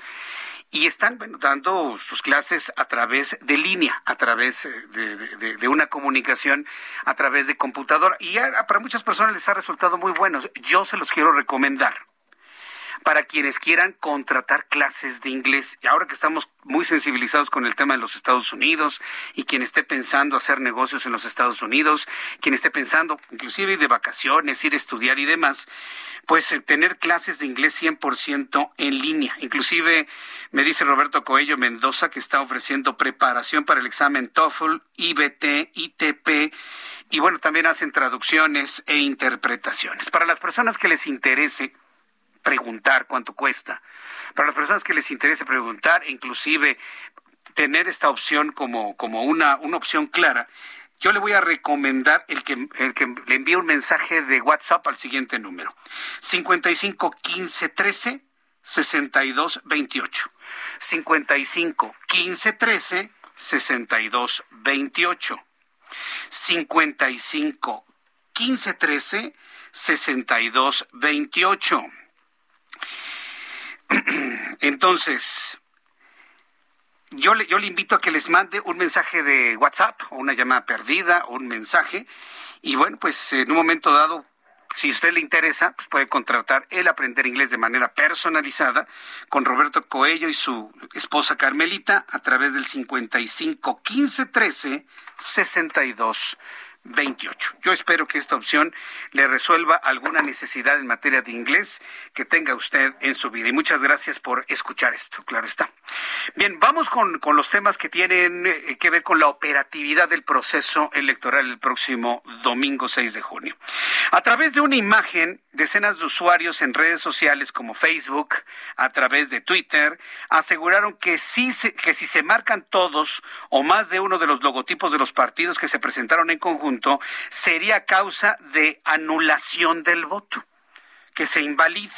y están dando sus clases a través de línea, a través eh, de, una comunicación, a través de computadora. Y para muchas personas les ha resultado muy bueno. Yo se los quiero recomendar para quienes quieran contratar clases de inglés. Y ahora que estamos muy sensibilizados con el tema de los Estados Unidos y quien esté pensando hacer negocios en los Estados Unidos, quien esté pensando inclusive ir de vacaciones, ir a estudiar y demás, pues eh, tener clases de inglés 100% en línea. Inclusive me dice Roberto Coello Mendoza que está ofreciendo preparación para el examen TOEFL, IBT, ITP y bueno, también hacen traducciones e interpretaciones. Para las personas que les interese preguntar cuánto cuesta, para las personas que les interese preguntar, inclusive tener esta opción como, como una, una opción clara, yo le voy a recomendar el que, el que le envíe un mensaje de WhatsApp al siguiente número. 55 15 13 62 28. 55 15 13 62 28. 55 15 13 62 28. <clears throat> Entonces, yo le, yo le invito a que les mande un mensaje de WhatsApp o una llamada perdida o un mensaje. Y bueno, pues en un momento dado, si a usted le interesa, pues puede contratar el aprender inglés de manera personalizada con Roberto Coello y su esposa Carmelita a través del 55 15 13 62 28. Yo espero que esta opción le resuelva alguna necesidad en materia de inglés que tenga usted en su vida. Y muchas gracias por escuchar esto, claro está. Bien, vamos con, con los temas que tienen eh, que ver con la operatividad del proceso electoral el próximo domingo 6 de junio. A través de una imagen, decenas de usuarios en redes sociales como Facebook, a través de Twitter, aseguraron que, sí que si se marcan todos o más de uno de los logotipos de los partidos que se presentaron en conjunto, sería causa de anulación del voto, que se invalide.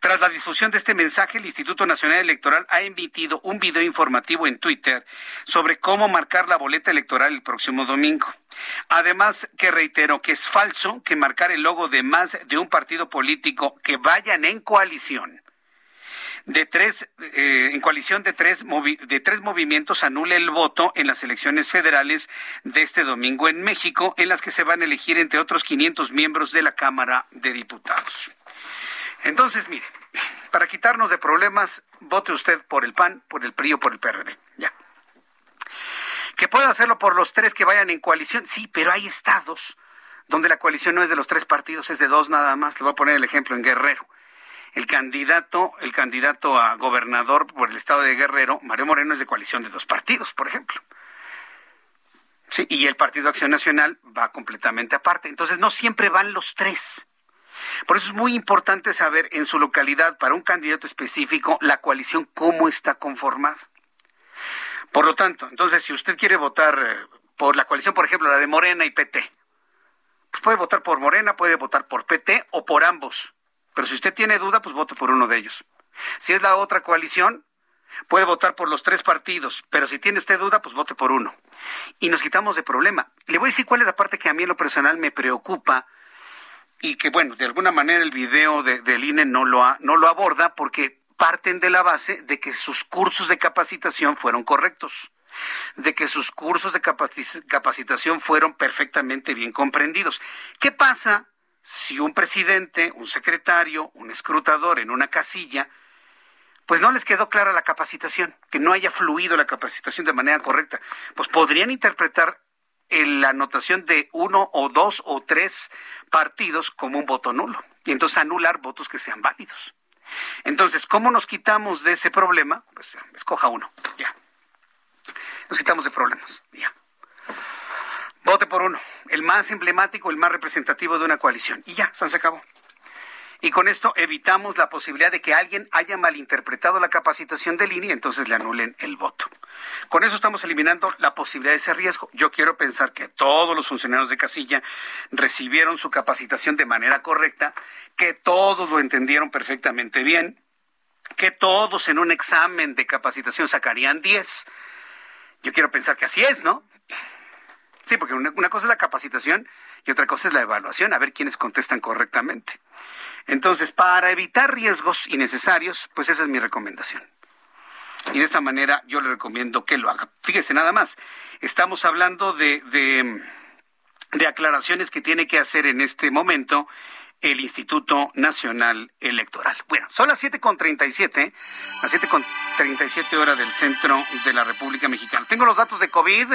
Tras la difusión de este mensaje, el Instituto Nacional Electoral ha emitido un video informativo en Twitter sobre cómo marcar la boleta electoral el próximo domingo. Además, que reitero que es falso que marcar el logo de más de un partido político que vayan en coalición de tres, eh, en coalición de tres, de tres movimientos anule el voto en las elecciones federales de este domingo en México, en las que se van a elegir, entre otros, 500 miembros de la Cámara de Diputados. Entonces, mire, para quitarnos de problemas, vote usted por el PAN, por el PRI o por el PRD. Ya. Que pueda hacerlo por los tres que vayan en coalición, sí, pero hay estados donde la coalición no es de los tres partidos, es de dos nada más. Le voy a poner el ejemplo en Guerrero el candidato, el candidato a gobernador por el estado de Guerrero, Mario Moreno, es de coalición de dos partidos, por ejemplo. Sí, y el Partido Acción Nacional va completamente aparte. Entonces, no siempre van los tres. Por eso es muy importante saber en su localidad, para un candidato específico, la coalición cómo está conformada. Por lo tanto, entonces, si usted quiere votar eh, por la coalición, por ejemplo, la de Morena y PT, pues puede votar por Morena, puede votar por PT o por ambos. Pero si usted tiene duda, pues vote por uno de ellos. Si es la otra coalición, puede votar por los tres partidos, pero si tiene usted duda, pues vote por uno. y nos quitamos de problema. Le voy a decir cuál es la parte que a mí en lo personal me preocupa y que, bueno, de alguna manera el video de, del INE no lo, no lo aborda porque parten de la base de que sus cursos de capacitación fueron correctos, de que sus cursos de capacitación fueron perfectamente bien comprendidos. ¿Qué pasa si un presidente, un secretario, un escrutador en una casilla, pues no les quedó clara la capacitación, que no haya fluido la capacitación de manera correcta? Pues podrían interpretar la anotación de uno o dos o tres partidos como un voto nulo y entonces anular votos que sean válidos. Entonces, ¿cómo nos quitamos de ese problema? Pues escoja uno, ya. Nos quitamos de problemas, ya. Vote por uno, el más emblemático, el más representativo de una coalición. Y ya, se acabó. Y con esto evitamos la posibilidad de que alguien haya malinterpretado la capacitación del INE y entonces le anulen el voto. Con eso estamos eliminando la posibilidad de ese riesgo. Yo quiero pensar que todos los funcionarios de casilla recibieron su capacitación de manera correcta, que todos lo entendieron perfectamente bien, que todos en un examen de capacitación sacarían 10. Yo quiero pensar que así es, ¿no? Sí, porque una, cosa es la capacitación y otra cosa es la evaluación, a ver quiénes contestan correctamente. Entonces, para evitar riesgos innecesarios, pues esa es mi recomendación. Y de esta manera yo le recomiendo que lo haga. Fíjese nada más, estamos hablando de, de, aclaraciones que tiene que hacer en este momento el Instituto Nacional Electoral. Bueno, son las 7.37, las 7.37 horas del centro de la República Mexicana. Tengo los datos de COVID,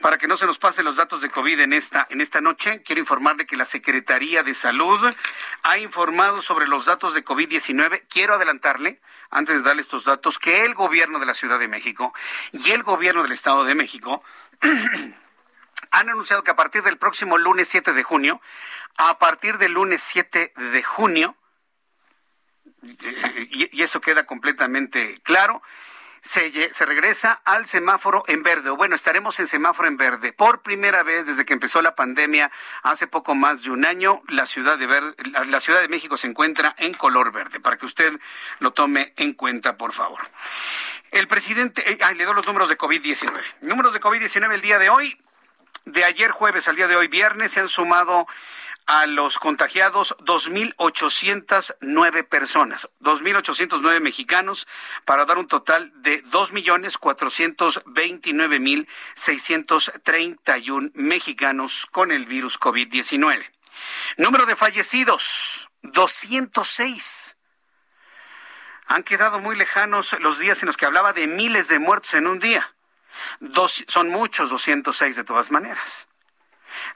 para que no se nos pasen los datos de COVID en esta, en esta noche. Quiero informarle que la Secretaría de Salud ha informado sobre los datos de COVID-19. Quiero adelantarle, antes de darle estos datos, que el gobierno de la Ciudad de México y el gobierno del Estado de México <clears throat> han anunciado que a partir del próximo lunes 7 de junio a partir del lunes 7 de junio, y, eso queda completamente claro, se, regresa al semáforo en verde. O bueno, estaremos en semáforo en verde. Por primera vez desde que empezó la pandemia, hace poco más de un año, la Ciudad de, la Ciudad de México se encuentra en color verde, para que usted lo tome en cuenta, por favor. El presidente, eh, le doy los números de COVID-19. Números de COVID-19 el día de hoy, de ayer jueves al día de hoy viernes, se han sumado a los contagiados 2.809 personas, 2.809 mexicanos, para dar un total de 2.429.631 mexicanos con el virus COVID-19. Número de fallecidos, 206. Han quedado muy lejanos los días en los que hablaba de miles de muertos en un día. son muchos 206 de todas maneras.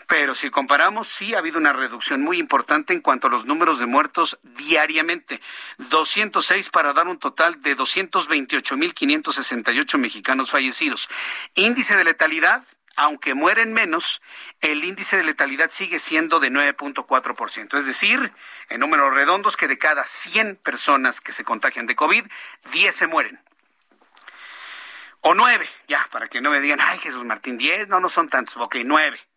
Pero si comparamos, sí ha habido una reducción muy importante en cuanto a los números de muertos diariamente. 206 para dar un total de 228.568 mexicanos fallecidos. Índice de letalidad, aunque mueren menos, el índice de letalidad sigue siendo de 9.4%. Es decir, en números redondos, que de cada 100 personas que se contagian de COVID, 10 se mueren. O 9, ya, para que no me digan, ay Jesús Martín, 10, no, no son tantos, ok, 9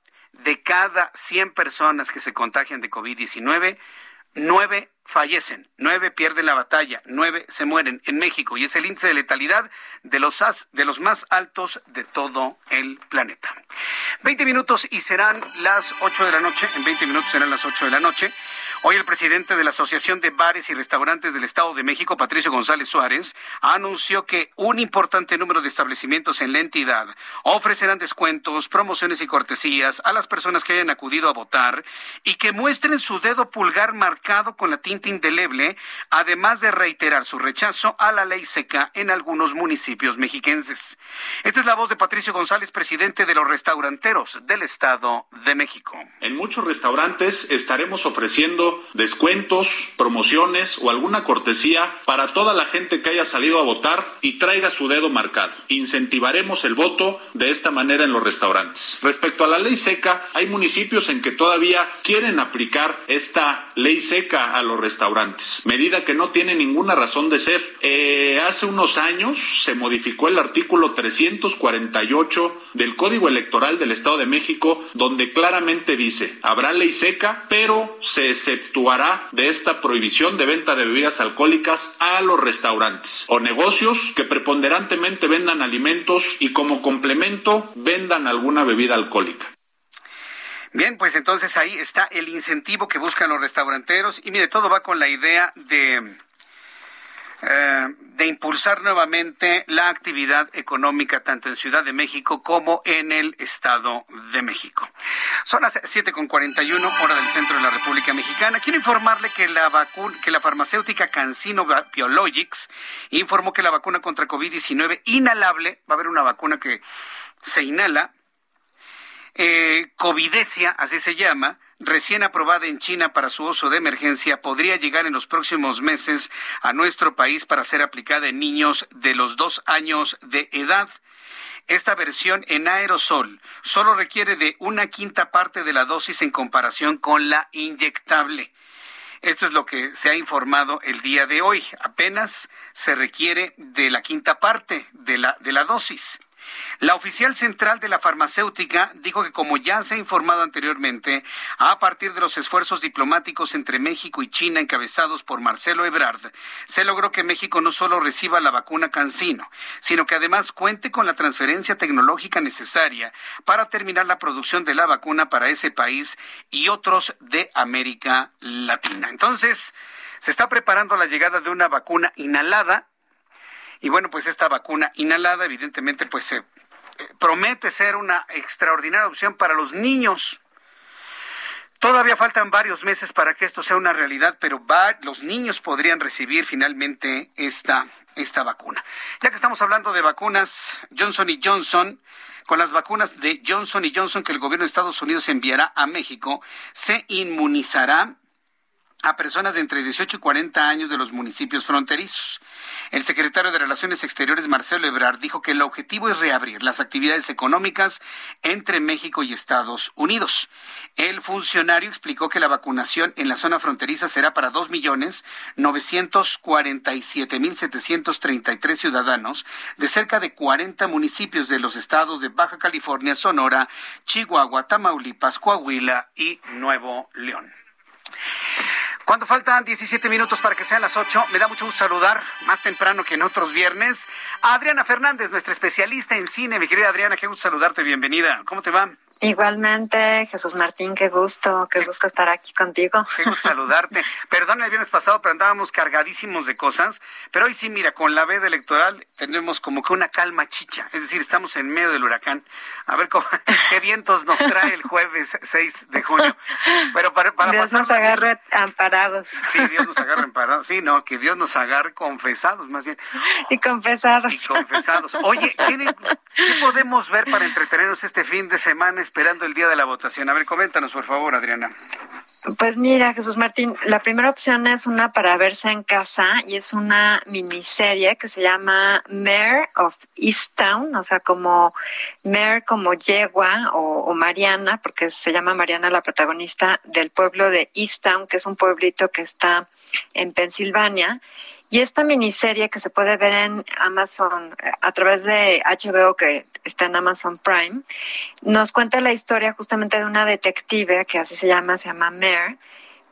de cada 100 personas que se contagian de COVID-19, 9 fallecen, 9 pierden la batalla, 9 se mueren en México y es el índice de letalidad de los, de los más altos de todo el planeta. 20 minutos y serán las 8 de la noche, en 20 minutos serán las 8 de la noche. Hoy el presidente de la Asociación de Bares y Restaurantes del Estado de México, Patricio González Suárez, anunció que un importante número de establecimientos en la entidad ofrecerán descuentos, promociones y cortesías a las personas que hayan acudido a votar y que muestren su dedo pulgar marcado con la tinta indeleble, además de reiterar su rechazo a la ley seca en algunos municipios mexiquenses. Esta es la voz de Patricio González, presidente de los restauranteros del Estado de México. En muchos restaurantes estaremos ofreciendo descuentos, promociones o alguna cortesía para toda la gente que haya salido a votar y traiga su dedo marcado. Incentivaremos el voto de esta manera en los restaurantes. Respecto a la ley seca, hay municipios en que todavía quieren aplicar esta ley seca a los restaurantes medida que no tiene ninguna razón de ser. Eh, hace unos años se modificó el artículo 348 del Código Electoral del Estado de México, donde claramente dice, habrá ley seca, pero se exceptuará de esta prohibición de venta de bebidas alcohólicas a los restaurantes o negocios que preponderantemente vendan alimentos y como complemento vendan alguna bebida alcohólica. Bien, pues entonces ahí está el incentivo que buscan los restauranteros y mire, todo va con la idea de eh, de impulsar nuevamente la actividad económica tanto en Ciudad de México como en el Estado de México. Son las 7.41 hora del centro de la República Mexicana. Quiero informarle que la vacuna, que la farmacéutica Cancino Biologics informó que la vacuna contra COVID-19 inhalable, va a haber una vacuna que se inhala, eh, Covidesia, así se llama, recién aprobada en China para su uso de emergencia, podría llegar en los próximos meses a nuestro país para ser aplicada en niños de los dos años de edad. Esta versión en aerosol solo requiere de una quinta parte de la dosis en comparación con la inyectable. Esto es lo que se ha informado el día de hoy. Apenas se requiere de la quinta parte de la, de la dosis. La oficial central de la farmacéutica dijo que como ya se ha informado anteriormente, a partir de los esfuerzos diplomáticos entre México y China encabezados por Marcelo Ebrard, se logró que México no solo reciba la vacuna Cancino, sino que además cuente con la transferencia tecnológica necesaria para terminar la producción de la vacuna para ese país y otros de América Latina. Entonces, se está preparando la llegada de una vacuna inhalada y bueno, pues esta vacuna inhalada evidentemente pues se eh, promete ser una extraordinaria opción para los niños. Todavía faltan varios meses para que esto sea una realidad, pero los niños podrían recibir finalmente esta, esta vacuna. Ya que estamos hablando de vacunas, Johnson y Johnson, con las vacunas de Johnson y Johnson que el gobierno de Estados Unidos enviará a México, se inmunizará a personas de entre 18 y 40 años de los municipios fronterizos. El secretario de Relaciones Exteriores, Marcelo Ebrard, dijo que el objetivo es reabrir las actividades económicas entre México y Estados Unidos. El funcionario explicó que la vacunación en la zona fronteriza será para 2.947.733 ciudadanos de cerca de 40 municipios de los estados de Baja California, Sonora, Chihuahua, Tamaulipas, Coahuila y Nuevo León. Cuando faltan 17 minutos para que sean las 8, me da mucho gusto saludar, más temprano que en otros viernes, a Adriana Fernández, nuestra especialista en cine. Mi querida Adriana, qué gusto saludarte, bienvenida. ¿Cómo te va? Igualmente, Jesús Martín, qué gusto, qué gusto estar aquí contigo. Qué gusto saludarte. Perdón el viernes pasado, pero andábamos cargadísimos de cosas. Pero hoy sí, mira, con la veda electoral tenemos como que una calma chicha. Es decir, estamos en medio del huracán. A ver cómo, <laughs> qué vientos nos trae el jueves 6 de junio. Pero para, para Dios nos agarre amparados. Sí, Dios nos agarre amparados. Sí, no, que Dios nos agarre confesados, más bien. Y confesados. Y confesados. Oye, ¿qué, ¿qué podemos ver para entretenernos este fin de semana? Esperando el día de la votación. A ver, coméntanos, por favor, Adriana. Pues mira, Jesús Martín, la primera opción es una para verse en casa y es una miniserie que se llama Mayor of Easttown, o sea, como Mayor como yegua o, o, Mariana, porque se llama Mariana la protagonista del pueblo de Easttown, que es un pueblito que está en Pensilvania y esta miniserie que se puede ver en Amazon a través de HBO que está en Amazon Prime, nos cuenta la historia justamente de una detective que así se llama, se llama Mare,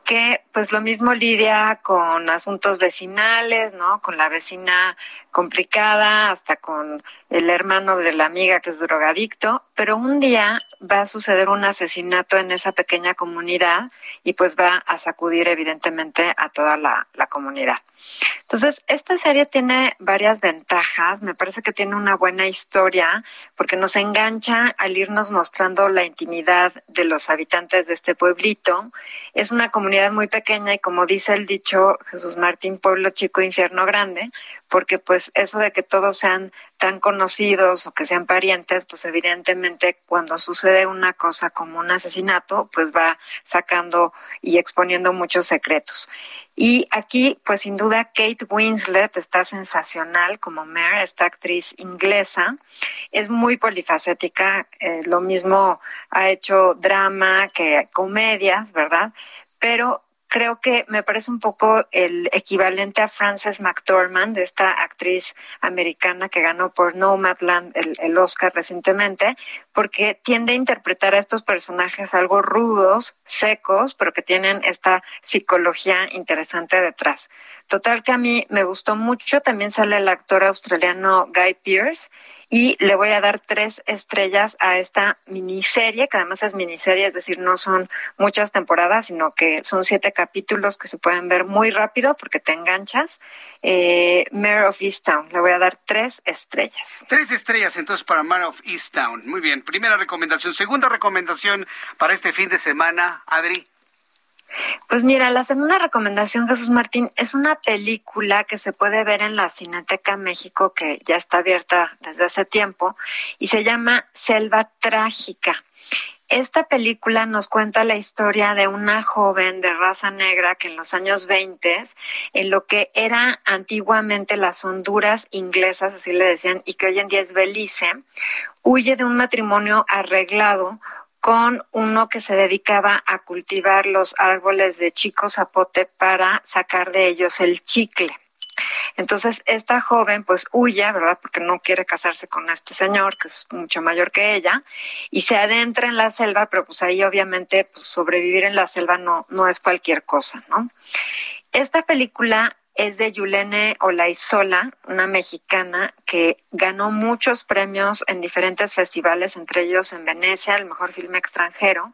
que pues lo mismo lidia con asuntos vecinales, ¿no? Con la vecina complicada, hasta con el hermano de la amiga que es drogadicto, pero un día va a suceder un asesinato en esa pequeña comunidad y pues va a sacudir evidentemente a toda la, comunidad. Entonces, esta serie tiene varias ventajas, me parece que tiene una buena historia porque nos engancha al irnos mostrando la intimidad de los habitantes de este pueblito. Es una comunidad muy pequeña y como dice el dicho Jesús Martín, pueblo chico, infierno grande, porque pues eso de que todos sean tan conocidos o que sean parientes, pues evidentemente cuando sucede una cosa como un asesinato, pues va sacando y exponiendo muchos secretos. Y aquí, pues sin duda, Kate Winslet está sensacional como Mare, esta actriz inglesa. Es muy polifacética, eh, lo mismo ha hecho drama que comedias, ¿verdad? Pero creo que me parece un poco el equivalente a Frances McDormand, esta actriz americana que ganó por Nomadland el, el Oscar recientemente, porque tiende a interpretar a estos personajes algo rudos, secos, pero que tienen esta psicología interesante detrás. Total que a mí me gustó mucho, también sale el actor australiano Guy Pearce y le voy a dar tres estrellas a esta miniserie, que además es miniserie, es decir, no son muchas temporadas, sino que son siete capítulos que se pueden ver muy rápido porque te enganchas. Eh, Mayor of Easttown, le voy a dar tres estrellas. Tres estrellas entonces para Mayor of Easttown. Muy bien, primera recomendación. Segunda recomendación para este fin de semana, Adri. Pues mira, la segunda recomendación, Jesús Martín, es una película que se puede ver en la Cineteca México, que ya está abierta desde hace tiempo, y se llama Selva Trágica. Esta película nos cuenta la historia de una joven de raza negra que en los años 20, en lo que era antiguamente las Honduras inglesas, así le decían, y que hoy en día es Belice, huye de un matrimonio arreglado con uno que se dedicaba a cultivar los árboles de chico zapote para sacar de ellos el chicle. Entonces, esta joven pues huye, ¿verdad? Porque no quiere casarse con este señor, que es mucho mayor que ella, y se adentra en la selva, pero pues ahí obviamente pues, sobrevivir en la selva no, no es cualquier cosa, ¿no? Esta película es de Yulene Olaizola, una mexicana que ganó muchos premios en diferentes festivales, entre ellos en Venecia, el mejor filme extranjero.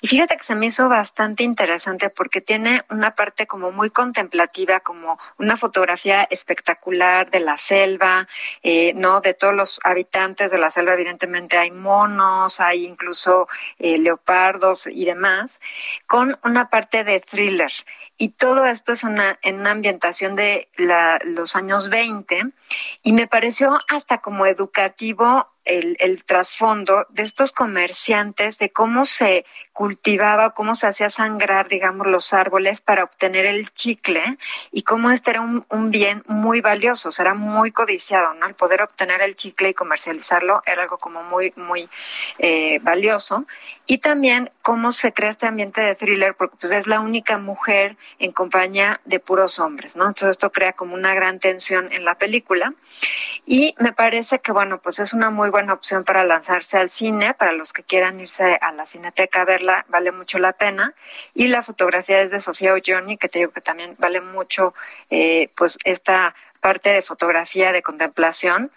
Y fíjate que se me hizo bastante interesante porque tiene una parte como muy contemplativa, como una fotografía espectacular de la selva, eh, ¿no? De todos los habitantes de la selva, evidentemente hay monos, hay incluso eh, leopardos y demás, con una parte de thriller. Y todo esto es una, en una ambientación de la, los años 20 y me hasta como educativo el, trasfondo de estos comerciantes, de cómo se cultivaba, cómo se hacía sangrar, digamos, los árboles para obtener el chicle y cómo este era un, un bien muy valioso, o sea, era muy codiciado, ¿no? El poder obtener el chicle y comercializarlo era algo como muy, muy eh, valioso. Y también cómo se crea este ambiente de thriller, porque pues es la única mujer en compañía de puros hombres, ¿no? Entonces esto crea como una gran tensión en la película. Y me parece que, bueno, pues es una muy buena opción para lanzarse al cine, para los que quieran irse a la cineteca a verla, vale mucho la pena. Y la fotografía es de Sofía Olloni, que te digo que también vale mucho, eh, pues esta parte de fotografía de contemplación.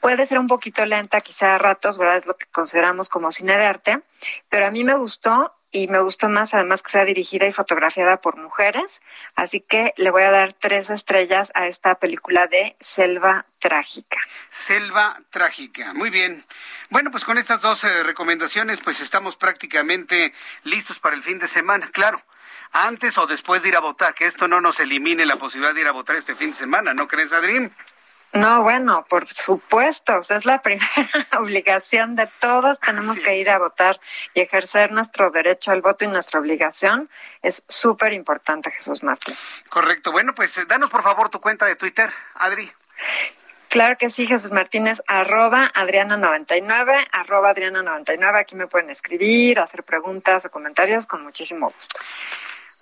Puede ser un poquito lenta, quizá a ratos, ¿verdad? Es lo que consideramos como cine de arte, pero a mí me gustó y me gustó más además que sea dirigida y fotografiada por mujeres, así que le voy a dar tres estrellas a esta película de Selva Trágica. Selva Trágica, muy bien. Bueno, pues con estas dos eh, recomendaciones pues estamos prácticamente listos para el fin de semana, claro. Antes o después de ir a votar, que esto no nos elimine la posibilidad de ir a votar este fin de semana, ¿no crees, Adrián? No, bueno, por supuesto, es la <laughs> primera obligación de todos, tenemos que ir a votar y ejercer nuestro derecho al voto y nuestra obligación. Es súper importante, Jesús Martín. Correcto, bueno, pues eh, danos por favor tu cuenta de Twitter, Adri. Claro que sí, Jesús Martínez, arroba Adriana99, arroba Adriana99, aquí me pueden escribir, hacer preguntas o comentarios con muchísimo gusto.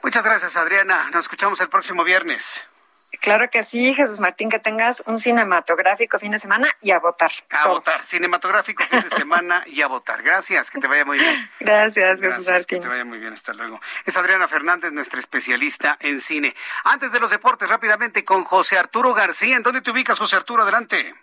Muchas gracias, Adriana. Nos escuchamos el próximo viernes. Claro que sí, Jesús Martín, que tengas un cinematográfico fin de semana y a votar. A votar, cinematográfico fin de <laughs> semana y a votar. Gracias, que te vaya muy bien. Gracias, Jesús Martín. Que te vaya muy bien, hasta luego. Es Adriana Fernández, nuestra especialista en cine. Antes de los deportes, rápidamente con José Arturo García. ¿En dónde te ubicas, José Arturo? Adelante.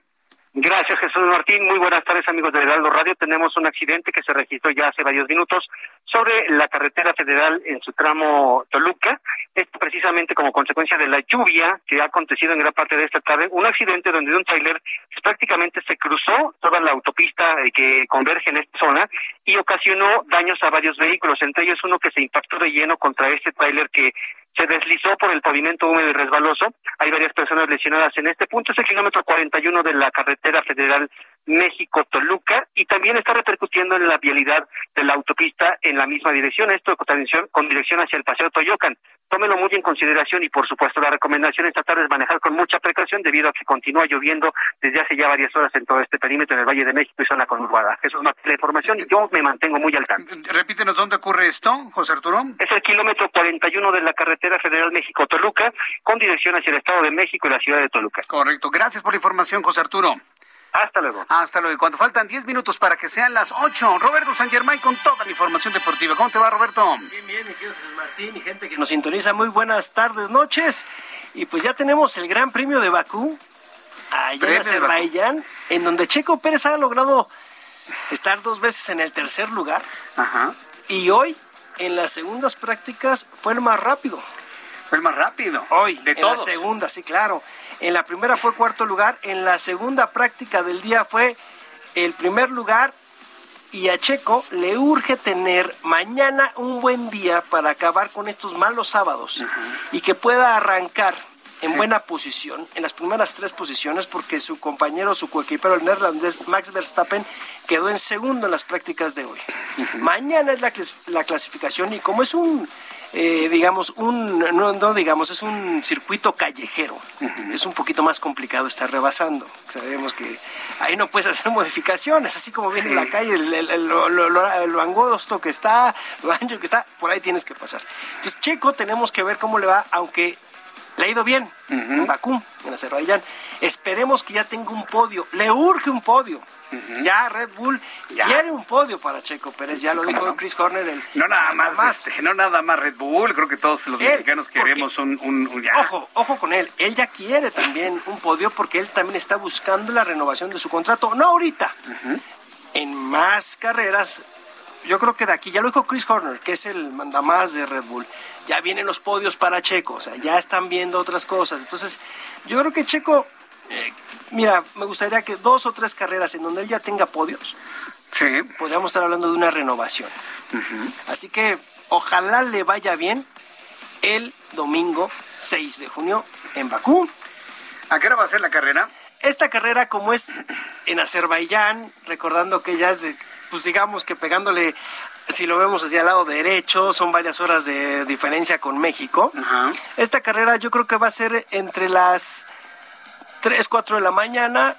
Gracias, Jesús Martín. Muy buenas tardes, amigos de Heraldo Radio. Tenemos un accidente que se registró ya hace varios minutos sobre la carretera federal en su tramo Toluca. Esto precisamente como consecuencia de la lluvia que ha acontecido en gran parte de esta tarde. Un accidente donde un trailer prácticamente se cruzó toda la autopista que converge en esta zona y ocasionó daños a varios vehículos, entre ellos uno que se impactó de lleno contra este trailer que se deslizó por el pavimento húmedo y resbaloso. Hay varias personas lesionadas en este punto. Es el kilómetro 41 de la carretera federal México-Toluca y también está repercutiendo en la vialidad de la autopista en la misma dirección. Esto con dirección, con dirección hacia el Paseo Toyocan. Tómelo muy en consideración y, por supuesto, la recomendación esta tarde es manejar con mucha precaución debido a que continúa lloviendo desde hace ya varias horas en todo este perímetro en el Valle de México y zona conurbada. Eso es la información y yo me mantengo muy al tanto. Repítenos dónde ocurre esto, José Arturo. Es el kilómetro 41 de la carretera carretera federal México-Toluca, con dirección hacia el Estado de México y la ciudad de Toluca. Correcto. Gracias por la información, José Arturo. Hasta luego. Hasta luego. Y cuando faltan 10 minutos para que sean las 8, Roberto San Germán con toda la información deportiva. ¿Cómo te va, Roberto? Bien, bien, mi querido Jesús Martín y gente que nos sintoniza. Muy buenas tardes, noches. Y pues ya tenemos el Gran Premio de Bakú, allá en Azerbaiyán, en donde Checo Pérez ha logrado estar dos veces en el tercer lugar. Ajá. Y hoy, en las segundas prácticas, fue el más rápido. Fue el más rápido. Hoy, de en todos. la segunda, sí, claro. En la primera fue cuarto lugar, en la segunda práctica del día fue el primer lugar y a Checo le urge tener mañana un buen día para acabar con estos malos sábados y que pueda arrancar en buena posición, en las primeras tres posiciones, porque su compañero, su coequipero, el neerlandés Max Verstappen, quedó en segundo en las prácticas de hoy. Mañana es la, clas- la clasificación y como es un, eh, digamos, un, no, no digamos, es un circuito callejero, es un poquito más complicado estar rebasando. Sabemos que ahí no puedes hacer <laughs> modificaciones, así como viene Sí. la calle, el, el- el- lo, lo- lo- lo angosto que está, <laughs> lo ancho que está, por ahí tienes que pasar. Entonces, Checo, tenemos que ver cómo le va, aunque le ha ido bien en Bakú, en Azerbaiyán. Esperemos que ya tenga un podio. Le urge un podio. Ya Red Bull quiere un podio para Checo Pérez. Ya Sí, lo dijo no. Chris Horner. El, No nada más, este, no nada más Red Bull, creo que todos los Él, mexicanos queremos un, un, un- ya. Ojo, ojo con él. Él ya quiere también un podio porque él también está buscando la renovación de su contrato. No ahorita. En más carreras. Yo creo que de aquí, ya lo dijo Chris Horner, que es el mandamás de Red Bull. Ya vienen los podios para Checo, o sea, ya están viendo otras cosas. Entonces, yo creo que Checo, eh, mira, me gustaría que dos o tres carreras en donde él ya tenga podios, Sí. podríamos estar hablando de una renovación. Así que ojalá le vaya bien el domingo 6 de junio en Bakú. ¿A qué hora va a ser la carrera? Esta carrera, como es en Azerbaiyán, recordando que ya es, de, pues digamos que pegándole, si lo vemos hacia el lado derecho, son varias horas de diferencia con México. Esta carrera yo creo que va a ser entre las 3, 4 de la mañana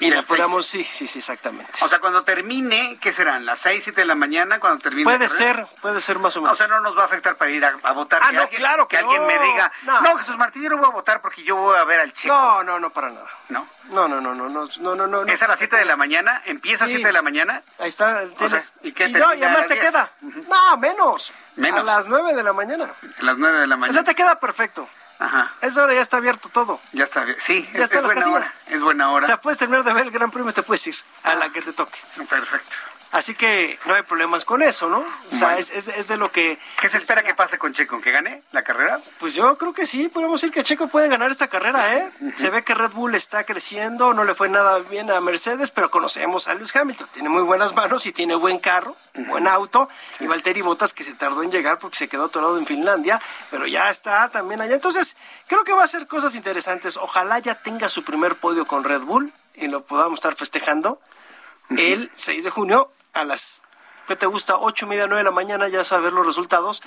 y la Del podamos, sí, sí, sí, exactamente. O sea, cuando termine, ¿qué serán? ¿Las 6, 7 de la mañana cuando termine Puede ser, puede ser más o O menos. sea, no nos va a afectar para ir a, a votar. Ah, Que no, alguien- claro que alguien no. me diga, No. no. Jesús Martín, yo no voy a votar porque yo voy a ver al Checo. No, no, no, para nada. ¿No? No, no, no, no, no, no, no, no. ¿Es a las 7 de la mañana? ¿Empieza a Sí. 7 de la mañana? Ahí está. Tienes, sea, ¿y qué no, y además te las 10? queda. No, menos. Menos. A las 9 de la mañana. A las 9 de la O mañana. sea, te queda perfecto. Ajá. Esa hora ya está abierto todo. Ya está bien. Sí, Ya es, está es las buena casillas. hora. Es buena O hora. sea, puedes terminar de ver el Gran Premio y te puedes ir a la que te toque. Perfecto. Así que no hay problemas con eso, ¿no? O sea, Bueno. es, es, es de lo que... ¿Qué se espera que pase con Checo? ¿Que gane la carrera? Pues yo creo que sí, podemos decir que Checo puede ganar esta carrera, ¿eh? Se ve que Red Bull está creciendo, no le fue nada bien a Mercedes, pero conocemos a Lewis Hamilton. Tiene muy buenas manos y tiene buen carro, buen auto. Y Valtteri Bottas que se tardó en llegar porque se quedó atorado en Finlandia, pero ya está también allá. Entonces, creo que va a ser cosas interesantes. Ojalá ya tenga su primer podio con Red Bull y lo podamos estar festejando el 6 de junio a las ¿Qué te gusta? Ocho y media, nueve de la mañana, ya saber los resultados,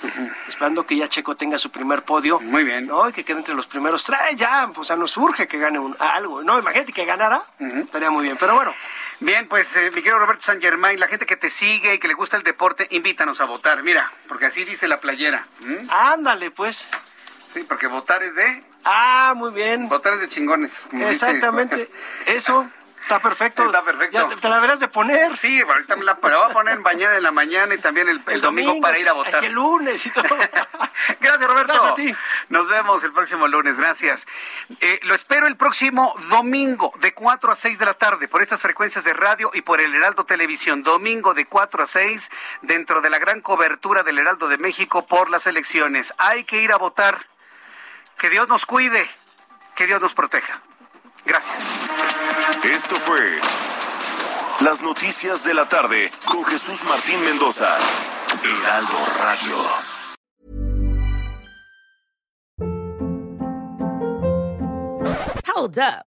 esperando que ya Checo tenga su primer podio. Muy bien. ¿no? Y que quede entre los primeros tres, ya, pues a nos surge que gane un, algo. No, imagínate que ganara, estaría muy bien, pero bueno. Bien, pues eh, mi querido Roberto San Germain, la gente que te sigue y que le gusta el deporte, invítanos a votar. Mira, porque así dice la playera. ¿m? Ándale, pues. Sí, porque votar es de. Ah, muy bien. Votar es de chingones. dice- Exactamente. <laughs> Eso está perfecto. Está perfecto. Ya te, te la verás de poner. Sí, ahorita me la, me la voy a poner mañana en la mañana y también el, el domingo, para ir a votar. El lunes y todo. <laughs> Gracias, Roberto. Gracias a ti. Nos vemos el próximo lunes. Gracias. Eh, lo espero el próximo domingo de 4 a 6 de la tarde por estas frecuencias de radio y por el Heraldo Televisión. Domingo de 4 a 6 dentro de la gran cobertura del Heraldo de México por las elecciones. Hay que ir a votar. Que Dios nos cuide. Que Dios nos proteja. Gracias. Esto fue Las Noticias de la Tarde con Jesús Martín Mendoza. Heraldo Radio. Hold up.